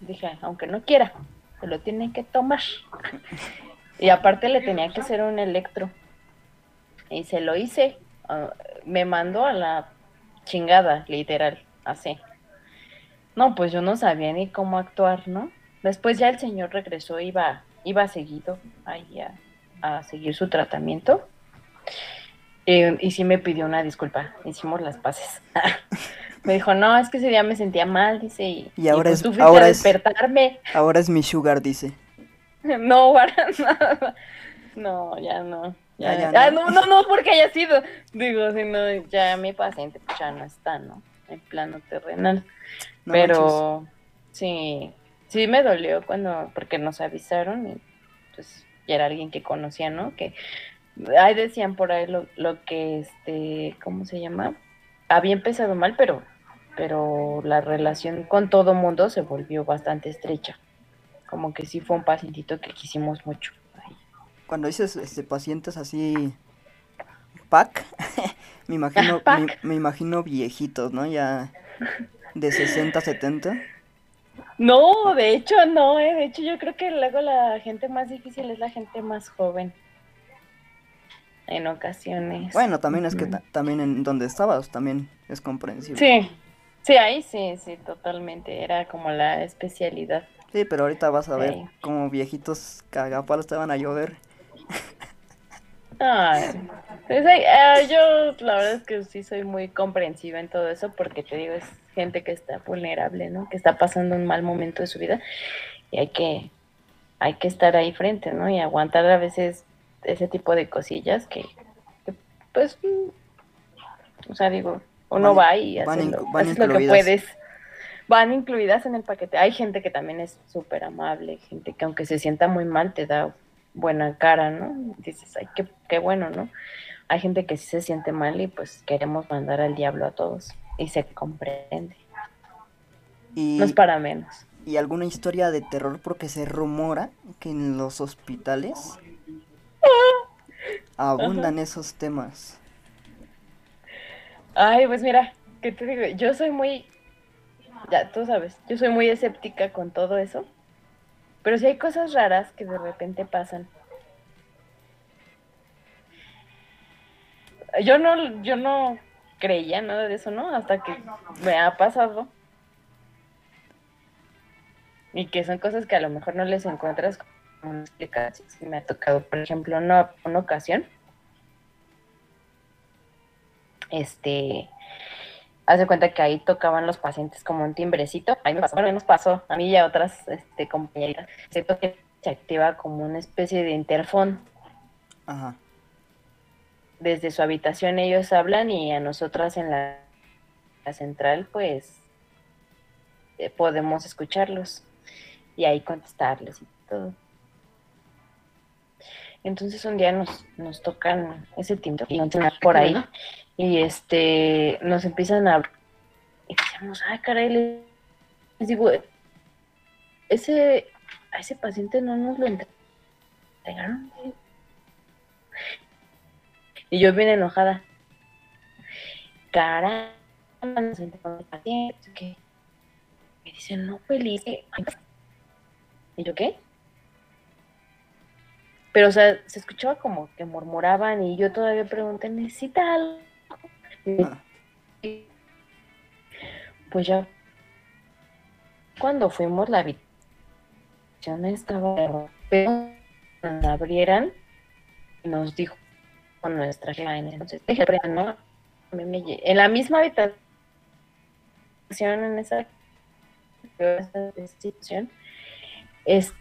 Dije, aunque no quiera, se lo tiene que tomar. Y aparte le tenía que hacer un electro. Y se lo hice. Ah, me mandó a la chingada, literal, así. No, pues yo no sabía ni cómo actuar, ¿no? Después ya el señor regresó, iba, iba seguido ahí a, a seguir su tratamiento. Eh, y sí me pidió una disculpa, hicimos las paces. [LAUGHS] me dijo, no, es que ese día me sentía mal, dice, y, Y ahora pues es- tú fuiste ahora a es- despertarme. [LAUGHS] Ahora es mi sugar, dice. No, para [LAUGHS] nada. No, ya no. Ya, Ya, ya Ah, no. no, no, no, porque haya sido. Digo, si no, ya mi paciente pues, ya no está, ¿no? En plano terrenal. No Pero sí, sí me dolió cuando, porque nos avisaron y pues ya era alguien que conocía, ¿no? Que ahí decían por ahí lo, lo que, este, ¿cómo se llama? Había empezado mal, pero, pero la relación con todo mundo se volvió bastante estrecha. Como que sí fue un pacientito que quisimos mucho. Ay, Cuando dices este pacientes así pack, [LAUGHS] me imagino Pack. Me, me imagino viejitos, ¿no? Ya [LAUGHS] de 60, 70. No, de hecho no, ¿eh? de hecho yo creo que luego la gente más difícil es la gente más joven. En ocasiones. Bueno, también es que ta- también en donde estabas también es comprensible. Sí, sí, ahí sí, sí, totalmente. Era como la especialidad. Sí, pero ahorita vas a ver Sí. como viejitos cagapalos te van a llover. [LAUGHS] Ay, pues, ah, yo la verdad es que sí soy muy comprensiva en todo eso porque te digo, es gente que está vulnerable, ¿no? Que está pasando un mal momento de su vida y hay que, hay que estar ahí frente, ¿no? Y aguantar a veces ese tipo de cosillas que, que, pues, mm, o sea, digo, uno Van- va y hace, lo, haces lo que puedes. Van incluidas en el paquete. Hay gente que también es súper amable, gente que aunque se sienta muy mal te da buena cara, ¿no? Dices, ay, qué, qué bueno, ¿no? Hay gente que sí se siente mal y pues queremos mandar al diablo a todos y se comprende. Y, No es para menos. y alguna historia de terror porque se rumora que en los hospitales abundan esos temas. Ay, pues mira, ¿qué te digo? Yo soy muy, ya tú sabes, yo soy muy escéptica con todo eso, pero sí hay cosas raras que de repente pasan. Yo no, yo no creía nada de eso, ¿no? Hasta que me ha pasado. Y que son cosas que a lo mejor no les encuentras como explicación. Me ha tocado, por ejemplo, una, una ocasión este, hace cuenta que ahí tocaban los pacientes como un timbrecito, ahí me pasó, bueno, nos pasó a mí y a otras este, compañeritas, siento que se activa como una especie de interfón, Ajá. desde su habitación ellos hablan y a nosotras en la, la central pues eh, podemos escucharlos y ahí contestarles y todo. Entonces un día nos, nos tocan ese timbre y por ahí y este nos empiezan a y decíamos, ay caray, les digo, ese a ese paciente no nos lo entre- entregaron. Y yo bien enojada. Caramba, nos entregaron paciente, me dicen, no, feliz. Y yo, ¿qué? Pero, o sea, se escuchaba como que murmuraban y yo todavía pregunté, ¿necesita algo? Pues ya, cuando fuimos, la habitación estaba, pero cuando abrieran, nos dijo con nuestra en entonces, "Deje, ¿no? En la misma habitación, en esa institución, es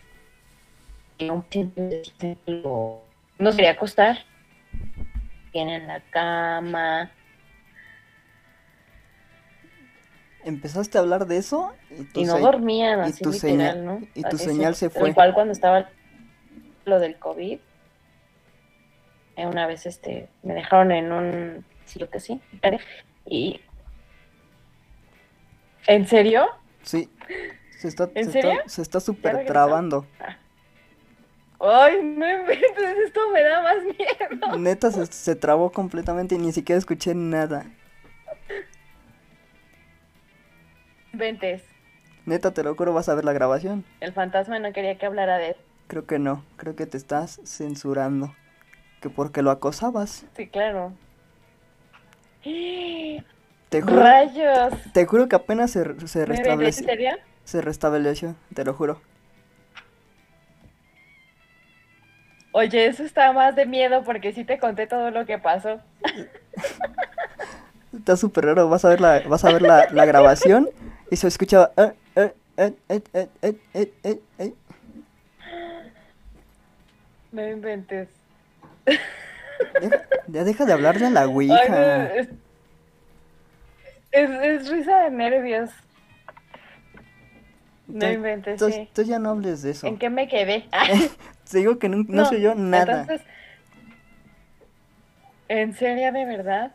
no quería acostar, tiene en la cama, Empezaste a hablar de eso y tu, y no dormían y así tu literal, señal- ¿no? y tu Así señal se fue. cual cuando estaba lo del COVID, eh, una vez este me dejaron en un sí, lo que sí, y ¿En serio? Sí. Se está, ¿En se serio? está, se está super regresó? trabando. Ay, no inventes, esto me da más miedo. Neta se, se trabó completamente y ni siquiera escuché nada. Inventes. Neta, te lo juro, vas a ver la grabación. El fantasma no quería que hablara de Creo que no, creo que te estás censurando. Que porque lo acosabas. Sí, claro. Te juro, Rayos. te juro que apenas se, se ¿Me ¿En restableció. serio? Se restableció, te lo juro. Oye, eso está más de miedo porque sí te conté todo lo que pasó. [LAUGHS] Está súper raro, vas a ver la, vas a ver la, la grabación [LAUGHS] y se escuchaba... Eh, eh, eh, eh no inventes. Ya deja de hablarle a la Ouija. Es, risa de nervios. No inventes. Tú, ya no hables de eso. ¿En qué me quedé? [LAUGHS] Ah. Te digo que no, no, no soy yo nada. Entonces, ¿En serio, de verdad?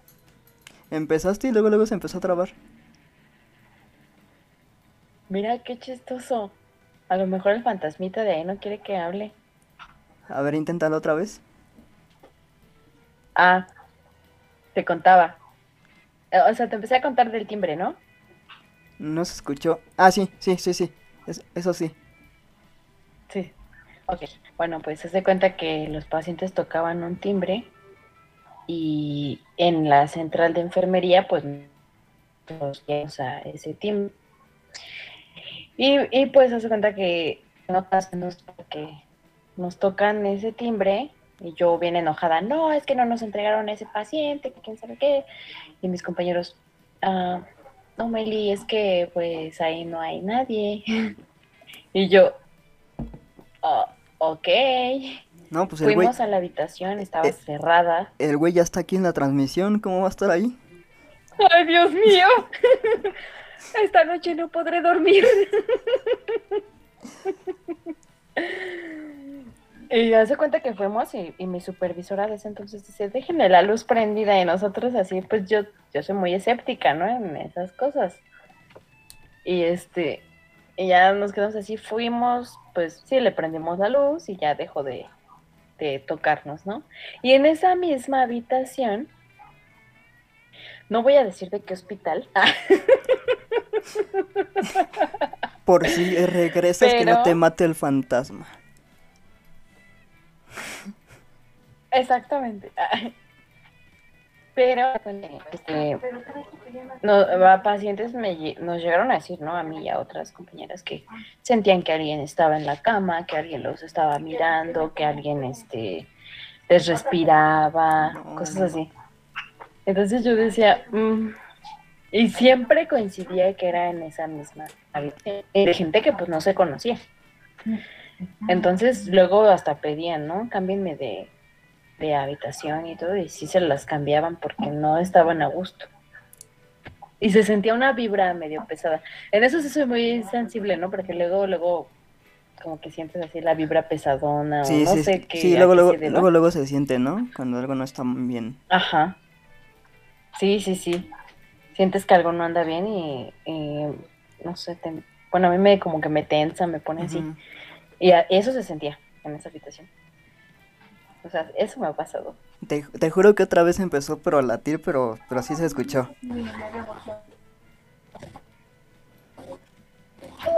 Empezaste y luego luego se empezó a trabar. Mira qué chistoso. A lo mejor el fantasmita de ahí no quiere que hable. A ver, inténtalo otra vez. Ah, te contaba. Eh, O sea, te empecé a contar del timbre, ¿no? No se escuchó. Ah, sí, sí, sí, sí. Es- eso sí. Sí. Ok. Bueno, pues se hace cuenta que los pacientes tocaban un timbre y en la central de enfermería, pues nos a ese timbre. Y, y pues hace cuenta que en ocasiones que nos tocan ese timbre y yo bien enojada, no, es que no nos entregaron a ese paciente, quién sabe qué. Y mis compañeros, ah, no, Meli, es que pues ahí no hay nadie. [LAUGHS] y yo, "Ah, ok. No, pues el güey, Fuimos a la habitación, estaba eh, cerrada. el güey ya está aquí en la transmisión. ¿Cómo va a estar ahí? ¡Ay, Dios mío! [LAUGHS] Esta noche no podré dormir. Y hace cuenta que fuimos y, mi supervisora de ese entonces dice, déjenme la luz prendida y nosotros así, pues yo, yo soy muy escéptica, ¿no? En esas cosas. Y este, y ya nos quedamos así, fuimos, pues sí, le prendimos la luz y ya dejó de, de tocarnos, ¿no? Y en esa misma habitación, no voy a decir de qué hospital, [LAUGHS] Por si regresas que no te mate el fantasma. Exactamente. Pero este, no, a pacientes me, nos llegaron a decir, ¿no? A mí y a otras compañeras que sentían que alguien estaba en la cama, que alguien los estaba mirando, que alguien este, les respiraba, cosas así. Entonces yo decía, "Mm", y siempre coincidía que era en esa misma habitación, de gente que pues no se conocía. Entonces luego hasta pedían, ¿no? Cámbienme de, de habitación y todo, y sí se las cambiaban porque no estaban a gusto. Y se sentía una vibra medio pesada. En eso sí soy muy sensible, ¿no? Porque luego, luego, como que sientes así la vibra pesadona, Sí, o no sí, sé qué. sí, luego, luego, luego, luego se siente, ¿no? Cuando algo no está bien. Ajá. Sí, sí, sí. Sientes que algo no anda bien y, y, no sé, te- bueno, a mí me como que me tensa, me pone así. Y a- eso se sentía en esa habitación. O sea, eso me ha pasado. Te, te juro que otra vez empezó pero a latir, pero, pero sí se escuchó.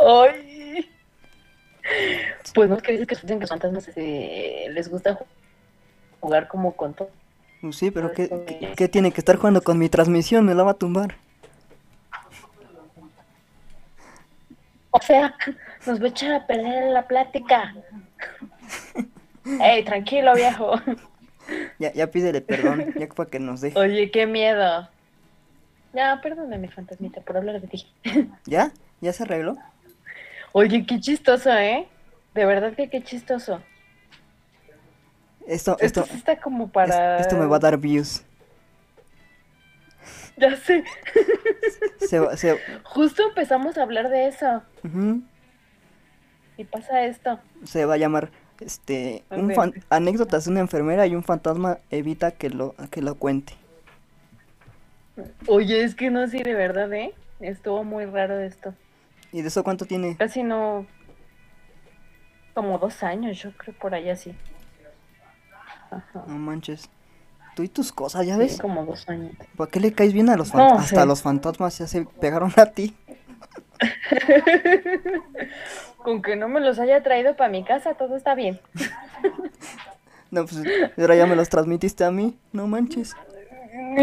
¡Ay! Pues no es que dices que dicen que los fantasmas eh, les gusta jugar como con todo. Pues sí, pero ¿qué, qué- qué tiene que estar jugando con mi transmisión? Me la va a tumbar. O sea, nos va a echar a perder la plática. [LAUGHS] Ey, tranquilo, viejo. Ya, ya pídele perdón, ya para que nos deje. Oye, qué miedo. Ya, perdóname, fantasmita, por hablar de ti. ¿Ya? ¿Ya se arregló? Oye, qué chistoso, ¿eh? De verdad que qué chistoso. Esto, Esto está como para... esto me va a dar views. Ya sé. Se, va- se, [LAUGHS] Justo empezamos a hablar de eso. Y pasa esto. se va a llamar este un fan- anécdotas de una enfermera y un fantasma evita que lo que lo cuente. Oye, es que no, sí, de verdad, ¿eh? Estuvo muy raro esto. ¿Y de eso cuánto tiene? Casi no... Como dos años, yo creo, por allá sí. Ajá. No manches. Tú y tus cosas, ¿ya Sí, ves? como dos años. ¿Por qué le caes bien a los No, fantasmas? Hasta sí. los fantasmas ya se pegaron a ti. [LAUGHS] Con que no me los haya traído para mi casa, todo está bien. [LAUGHS] No, pues ahora ya me los transmitiste a mí. No manches.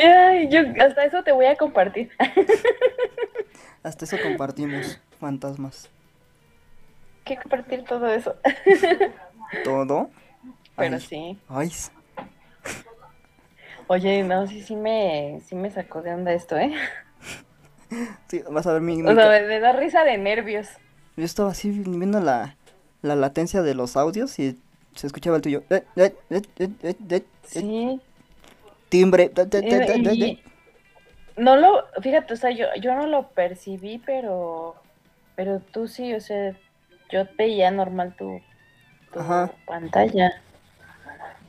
Ay, yo hasta eso te voy a compartir. [LAUGHS] Hasta eso compartimos, fantasmas. que compartir todo eso. ¿Todo? Pero Ay, sí. Ay, Oye, no, sí, sí me, sí me sacó de onda esto, ¿eh? sí, vas a ver mi... mi O sea, ca- me, da risa de nervios. Yo estaba así viendo la, la latencia de los audios y se escuchaba el tuyo. Eh, eh, eh, Sí. Timbre. y no lo, fíjate, o sea, yo, yo no lo percibí, pero, pero tú sí, o sea, yo veía normal tu, tu Ajá. pantalla.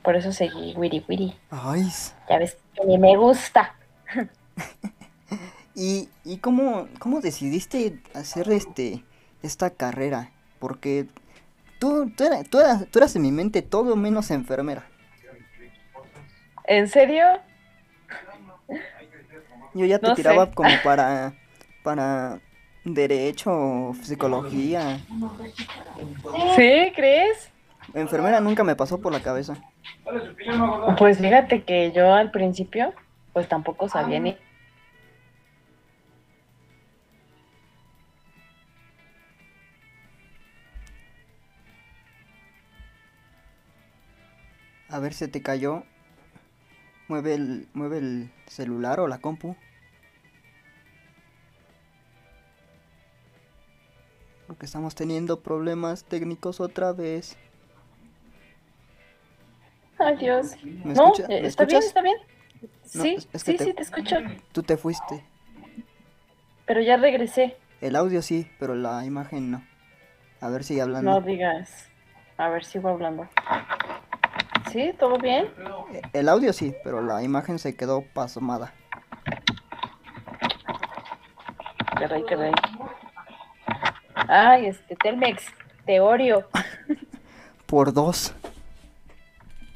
Por eso seguí wiri wiri. Ay, Ya ves que ni me gusta. [LAUGHS] ¿Y, y cómo, cómo decidiste hacer este esta carrera? Porque tú, tú, eras, tú, eras, tú eras en mi mente todo menos enfermera. ¿En serio? Yo ya te No tiraba sé. como para, [LAUGHS] para derecho o psicología. ¿Sí? ¿Crees? Enfermera nunca me pasó por la cabeza. Pues fíjate que yo al principio, pues tampoco sabía ni... A ver, se te cayó. Mueve el, mueve el celular o la compu. Porque estamos teniendo problemas técnicos otra vez. Ay, Dios. ¿Me No, escucha- eh, me ¿está bien? ¿Está bien? No, Sí, es- es que sí, te- sí, te escucho. Tú te fuiste. Pero ya regresé. El audio sí, pero la imagen no. A ver, sigue hablando. No digas. A ver, sigo hablando. ¿Sí? ¿Todo bien? Eh, El audio sí, pero la imagen se quedó pasmada. Caray, caray. Ay, este, Telmex, Teorio. [LAUGHS] Por dos.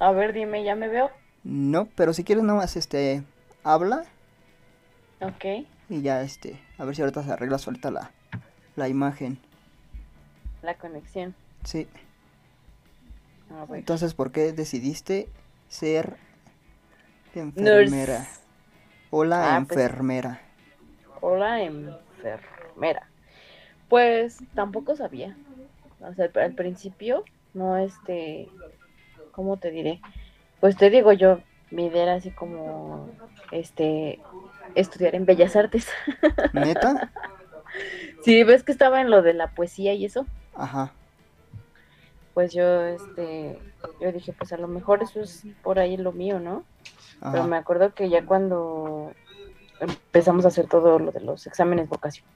A ver, dime, ¿ya me veo? No, pero si quieres nomás este habla Ok, y ya este, a ver si ahorita se arregla solita la, la imagen. la conexión. Sí. A ver. Entonces, ¿por qué decidiste ser enfermera? Nurse. Hola, Ah, pues- enfermera. Hola, enfermera. Pues tampoco sabía. O sea, al principio, no este, ¿cómo te diré? Pues te digo yo, mi idea era así como, este, estudiar en Bellas Artes. [LAUGHS] ¿Neta? Sí, ves que estaba en lo de la poesía y eso. Ajá. Pues yo, este, yo dije, pues a lo mejor eso es por ahí lo mío, ¿no? Pero me acuerdo que ya cuando empezamos a hacer todo lo de los exámenes vocación.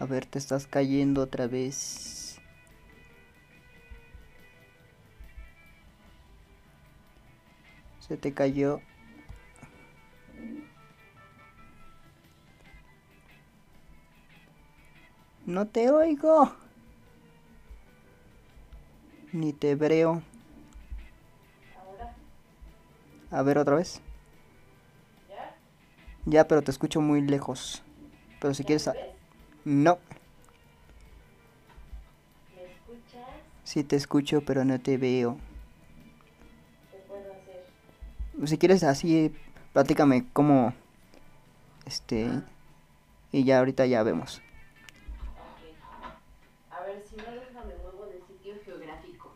A ver, te estás cayendo otra vez. Se te cayó. No te oigo. Ni te veo. A ver otra vez. Ya, pero te escucho muy lejos. Pero si quieres... No, ¿Me escuchas? sí te escucho, pero no te veo. ¿Qué puedo hacer? Si quieres así, platícame cómo... Este... Y ya ahorita ya vemos. Ok. A ver, si no déjame muevo de sitio geográfico.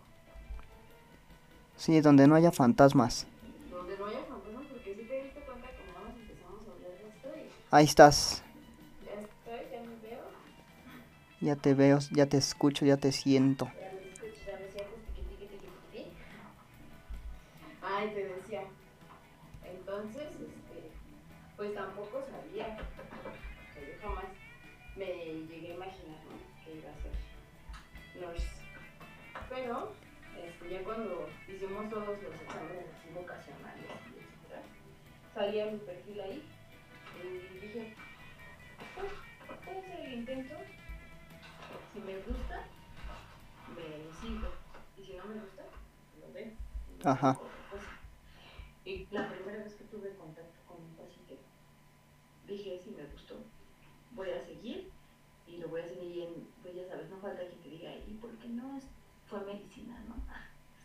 Sí, donde no haya fantasmas. Donde no haya fantasmas, porque si te diste cuenta que nada más empezamos a hablar de esto y Ahí estás. Ya te veo, ya te escucho, ya te siento. Ajá. Y la primera vez que tuve contacto con un paciente, dije, si me gustó, voy a seguir y lo voy a seguir en, pues ya sabes, no falta quien te diga, ¿y por qué no es- fue medicina, no?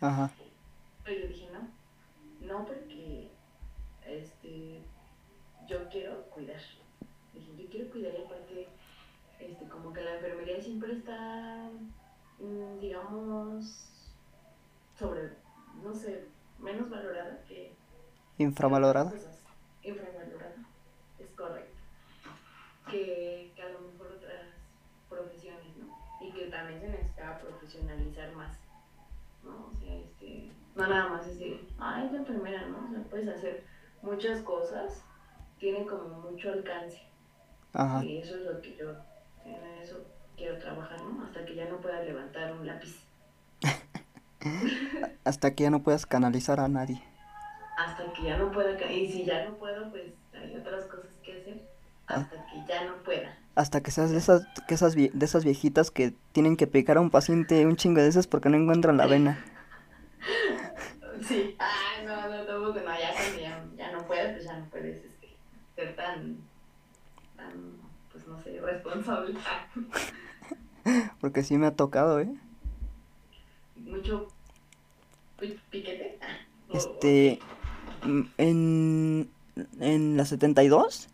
Ajá. Pero yo dije, no, no porque, este, yo quiero cuidar. Dije, yo quiero cuidar y aparte, este, como que la enfermería siempre está, mm, digamos, sobre, no sé, menos valorada que Infravalorada. cosas. Infravalorada, es correcto. Que, que a lo mejor otras profesiones, ¿no? Y que también se necesita profesionalizar más, ¿no? O sea, este, no nada más es de, ah, es la enfermera, ¿no? O sea, puedes hacer muchas cosas, tienen como mucho alcance. Ajá. Y eso es lo que yo, en eso quiero trabajar, ¿no? Hasta que ya no pueda levantar un lápiz. Hasta que ya no puedas canalizar a nadie. Hasta que ya no pueda, y si ya no puedo, pues hay otras cosas que hacer. Hasta que ya no pueda. Hasta que seas de esas, que esas, de esas viejitas que tienen que picar a un paciente un chingo de veces porque no encuentran la vena. [LAUGHS] Sí. Ah, no, no, tampoco, no, ya cuando ya, ya no puedes, pues ya no puedes este, ser tan, tan, pues no sé, responsable. [LAUGHS] Porque sí me ha tocado, ¿eh? Mucho pi- piquete. Este... mm, En... En la 72,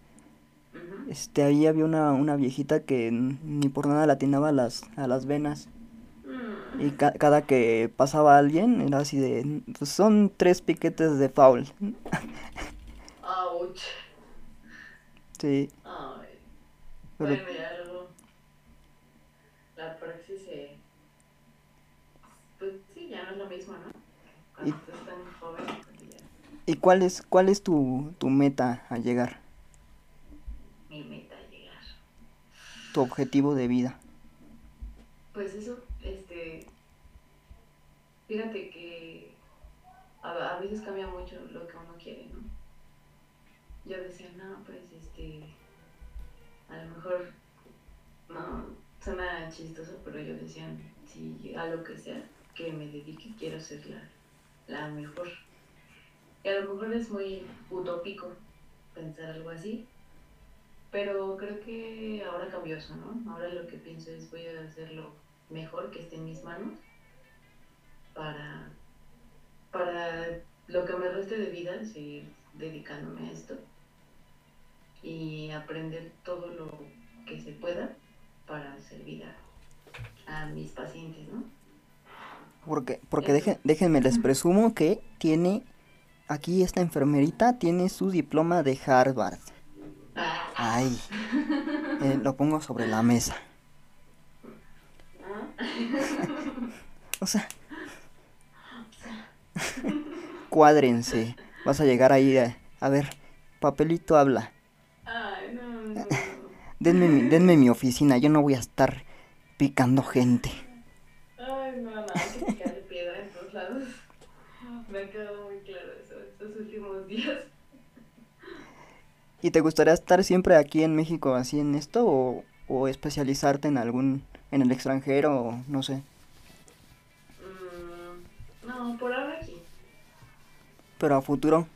Ujú. este, ahí había una, una viejita que ni por nada latinaba a las, a las venas. Mm, Y ca- cada que pasaba alguien era así de... Pues son tres piquetes de foul. Ouch. Sí, Ay. pero... Bueno, ya luego la sí, ya no es lo mismo, ¿no? Cuando Y- estás tan joven, pues ya ¿Y cuál es, cuál es tu, tu meta a llegar? mi meta llegar. Tu objetivo de vida. Pues eso, este... Fíjate que a, a veces cambia mucho lo que uno quiere, ¿no? Yo decía, no, pues este... A lo mejor... No, suena chistoso, pero yo decía, si a lo que sea que me dedique, quiero ser la, la mejor. Y a lo mejor es muy utópico pensar algo así, pero creo que ahora cambió eso, ¿no? Ahora lo que pienso es voy a hacer lo mejor que esté en mis manos para, para lo que me reste de vida, seguir dedicándome a esto y aprender todo lo que se pueda para servir a, a mis pacientes, ¿no? Porque, porque dejen- déjenme les presumo que tiene, aquí esta enfermerita tiene su diploma de Harvard. Ah, Ay, eh, lo pongo sobre la mesa. ah. [LAUGHS] O sea, cuádrense. Vas a llegar ahí a, a ver, papelito habla. [LAUGHS] Denme mi, denme mi oficina, yo no voy a estar picando gente. Ay, no, no, hay que picarle piedra en todos lados. Me ha quedado muy claro eso días. ¿Y te gustaría estar siempre aquí en México así en esto o, o especializarte en algún, en el extranjero o no sé? Mm, no, por ahora aquí. Pero a futuro,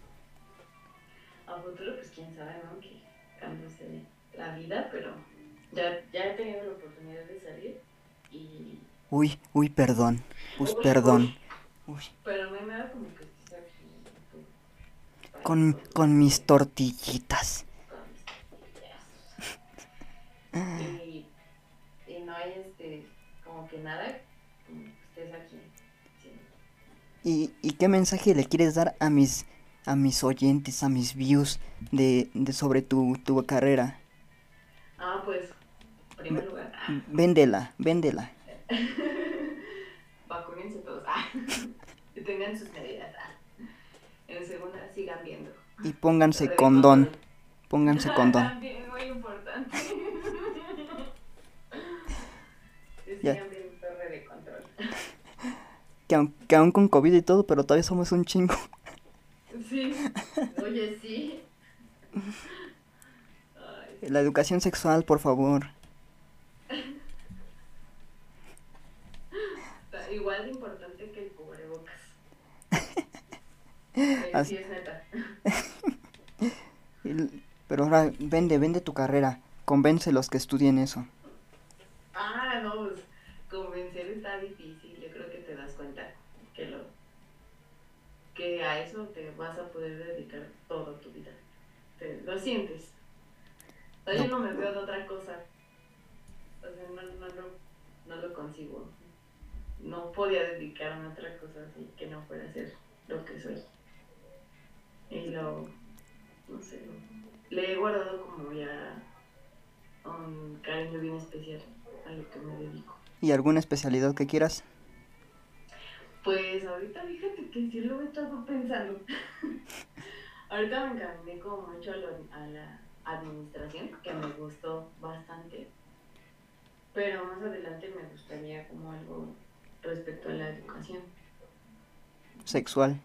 A futuro, pues quién sabe, ¿no? Que cambios de, la vida, pero ya, ya he tenido la oportunidad de salir y... Uy, uy, perdón. Pues perdón. Uy, Pero no hay nada como que estés aquí. tú, para con, con mis tortillitas. con mis tías. y, y no hay este, como que nada estés aquí. sí. ¿Y, ¿Y qué mensaje le quieres dar a mis a mis oyentes, a mis views de, de sobre tu, tu carrera? Ah, pues, en primer lugar, ah, Véndela, véndela. [LAUGHS] vacúnense todos. Ah, [LAUGHS] tengan sus medidas. Ah. En segunda, sigan viendo. Y pónganse condón. control. Pónganse condón. [LAUGHS] También, muy importante. [LAUGHS] Que Ya. sigan viendo torre de control. Que, aun- que aún con COVID y todo, pero todavía somos un chingo. Sí. [LAUGHS] Oye, sí. La educación sexual, por favor. está igual de importante que el cubrebocas. Eh, Así- Sí, es neta. [LAUGHS] Pero ahora, vende, vende tu carrera. Convence los que estudien eso. Ah, no, pues convencer está difícil. Yo creo que te das cuenta que lo que a eso te vas a poder dedicar toda tu vida. Te, lo sientes. O sea, yo no me veo de otra cosa. O sea, no, no, no, no lo consigo. No podía dedicarme a otra cosa así que no fuera ser lo que soy. Y lo, no sé, lo- le he guardado como ya un cariño bien especial a lo que me dedico. ¿Y alguna especialidad que quieras? Pues ahorita fíjate que sí lo he estado pensando. [LAUGHS] ahorita me encaminé como mucho a, lo- a la administración, que me gustó bastante. Pero más adelante me gustaría como algo respecto a la educación Sexual.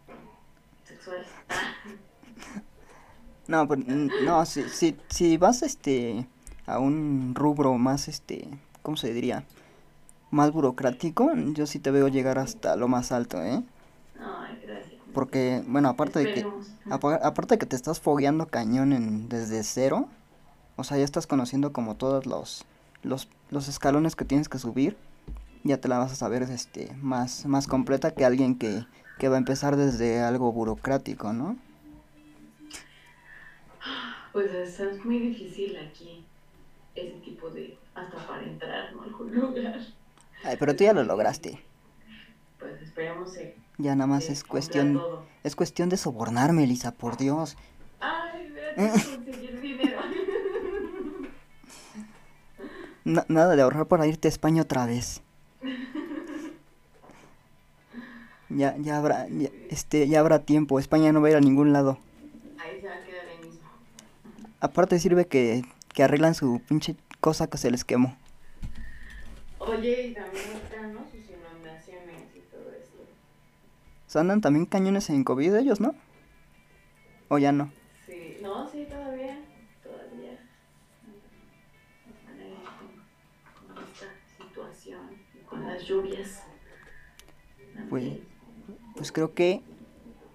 Sexual. [LAUGHS] No, pues, mm, no, si, si, si vas este a un rubro más este, ¿cómo se diría? Más burocrático, yo sí te veo llegar hasta lo más alto, ¿eh? Ay, gracias. Porque, bueno, aparte de que aparte de que te estás fogueando cañón en, desde cero, o sea, ya estás conociendo como todos los los, los escalones que tienes que subir, ya te la vas a saber este más más completa que alguien que que va a empezar desde algo burocrático, ¿no? Pues es, muy difícil aquí ese tipo de, hasta para entrar ¿no? a algún lugar. Ay, pero tú ya lo lograste. Pues esperemos se Ya nada más es cuestión todo. es cuestión de sobornarme, Elisa, por Dios. Ay, por conseguir dinero. [LAUGHS] Na- nada de ahorrar para irte a España otra vez. [LAUGHS] Ya, ya habrá, ya- este, ya habrá tiempo. España no va a ir a ningún lado. Ahí se va a quedar ahí mismo. Aparte sirve que, que arreglan su pinche cosa que se les quemó. Oye, y también están, ¿no? Sus inundaciones y todo esto. O sea, andan también cañones en COVID ellos, ¿no? O ya no. Sí, no, sí, todavía. Todavía. Con, esta situación con las lluvias. Pues. Pues creo que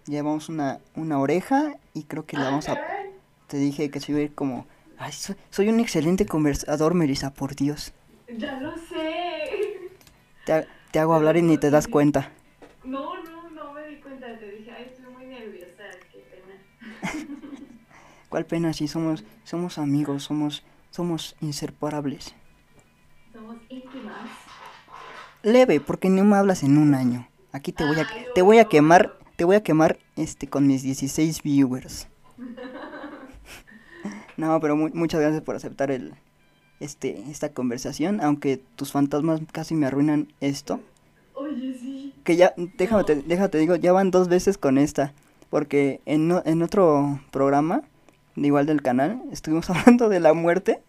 llevamos una, una oreja y creo que la vamos a... Te dije que se iba a ir como... Ay, soy, soy un excelente conversador, Melissa, por Dios. Ya lo sé. Te hago hablar y ni te das cuenta. No, no, no me di cuenta. Te dije, ay, estoy muy nerviosa. Qué pena. [LAUGHS] ¿Cuál pena si somos, somos amigos, somos, somos inseparables? Somos íntimas. Leve, porque no me hablas en un año. Aquí te voy a, te voy a no. quemar, te voy a quemar este con mis 16 viewers. [LAUGHS] No, pero mu- muchas gracias por aceptar el este esta conversación, aunque tus fantasmas casi me arruinan esto. Oye, sí. Que ya déjame te, No. déjate digo, ya van dos veces con esta, porque en, o- en otro programa de igual del canal estuvimos [LAUGHS] hablando de la muerte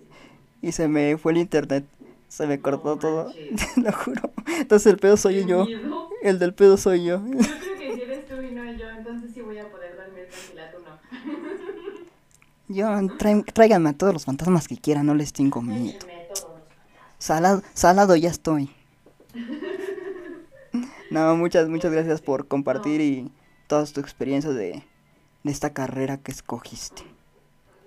y se me fue el internet. Se me cortó No todo, [LAUGHS] te lo juro. Entonces el pedo soy Qué yo. miedo. El del pedo soy yo. Yo creo que si eres tú y no yo, entonces sí voy a poder dormir tranquila, tú no. [LAUGHS] Yo, traen- tráiganme a todos los fantasmas que quieran, no les tengo miedo. Échenme todos los fantasmas. Salado, salado ya estoy. [LAUGHS] No, muchas, muchas gracias por compartir y todas tus experiencias de, de esta carrera que escogiste.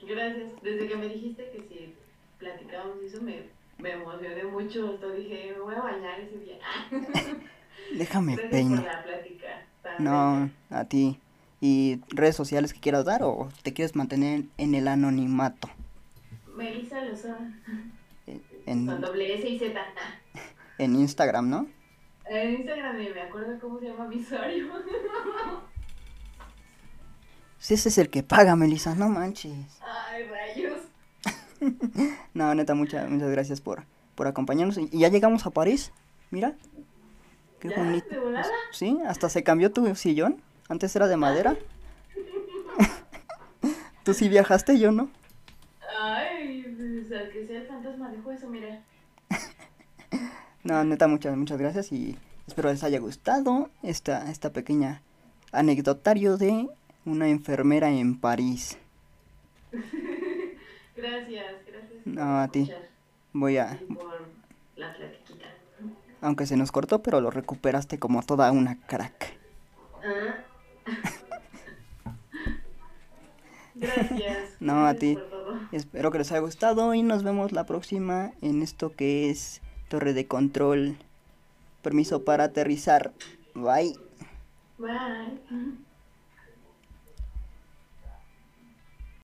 Gracias. Desde que me dijiste que si platicábamos eso, me, me emocioné mucho. Hasta dije, me voy a bañar ese día. [LAUGHS] Déjame Gracias peino. por la plática. tan No, a ti. ¿Y redes sociales que quieras dar o te quieres mantener en el anonimato? Melissa Lozón, En, con doble S y Z. [LAUGHS] en Instagram, ¿no? En Instagram me acuerdo cómo se llama mi usuario. Si ese es el que paga, Melissa, no manches. Ay, rayos. [LAUGHS] No, neta, muchas, muchas gracias por, por acompañarnos. Y ya llegamos a París. Mira. Qué ¿Ya? bonito. ¿De volada? Sí, hasta se cambió tu sillón. Antes era de madera. [LAUGHS] Tú sí viajaste, yo no. Ay, pues al que sea el fantasma dijo eso, mira. [LAUGHS] No, neta, muchas, muchas gracias y espero les haya gustado esta, esta pequeña anecdotario de una enfermera en París. [LAUGHS] Gracias, gracias. por No, a ti. Voy a, Y por la. Aunque se nos cortó, pero lo recuperaste como toda una crack. Ah. [LAUGHS] Gracias. [LAUGHS] No, a ti. Espero que les haya gustado y nos vemos la próxima en esto que es Torre de Control. Permiso para aterrizar. Bye. Bye.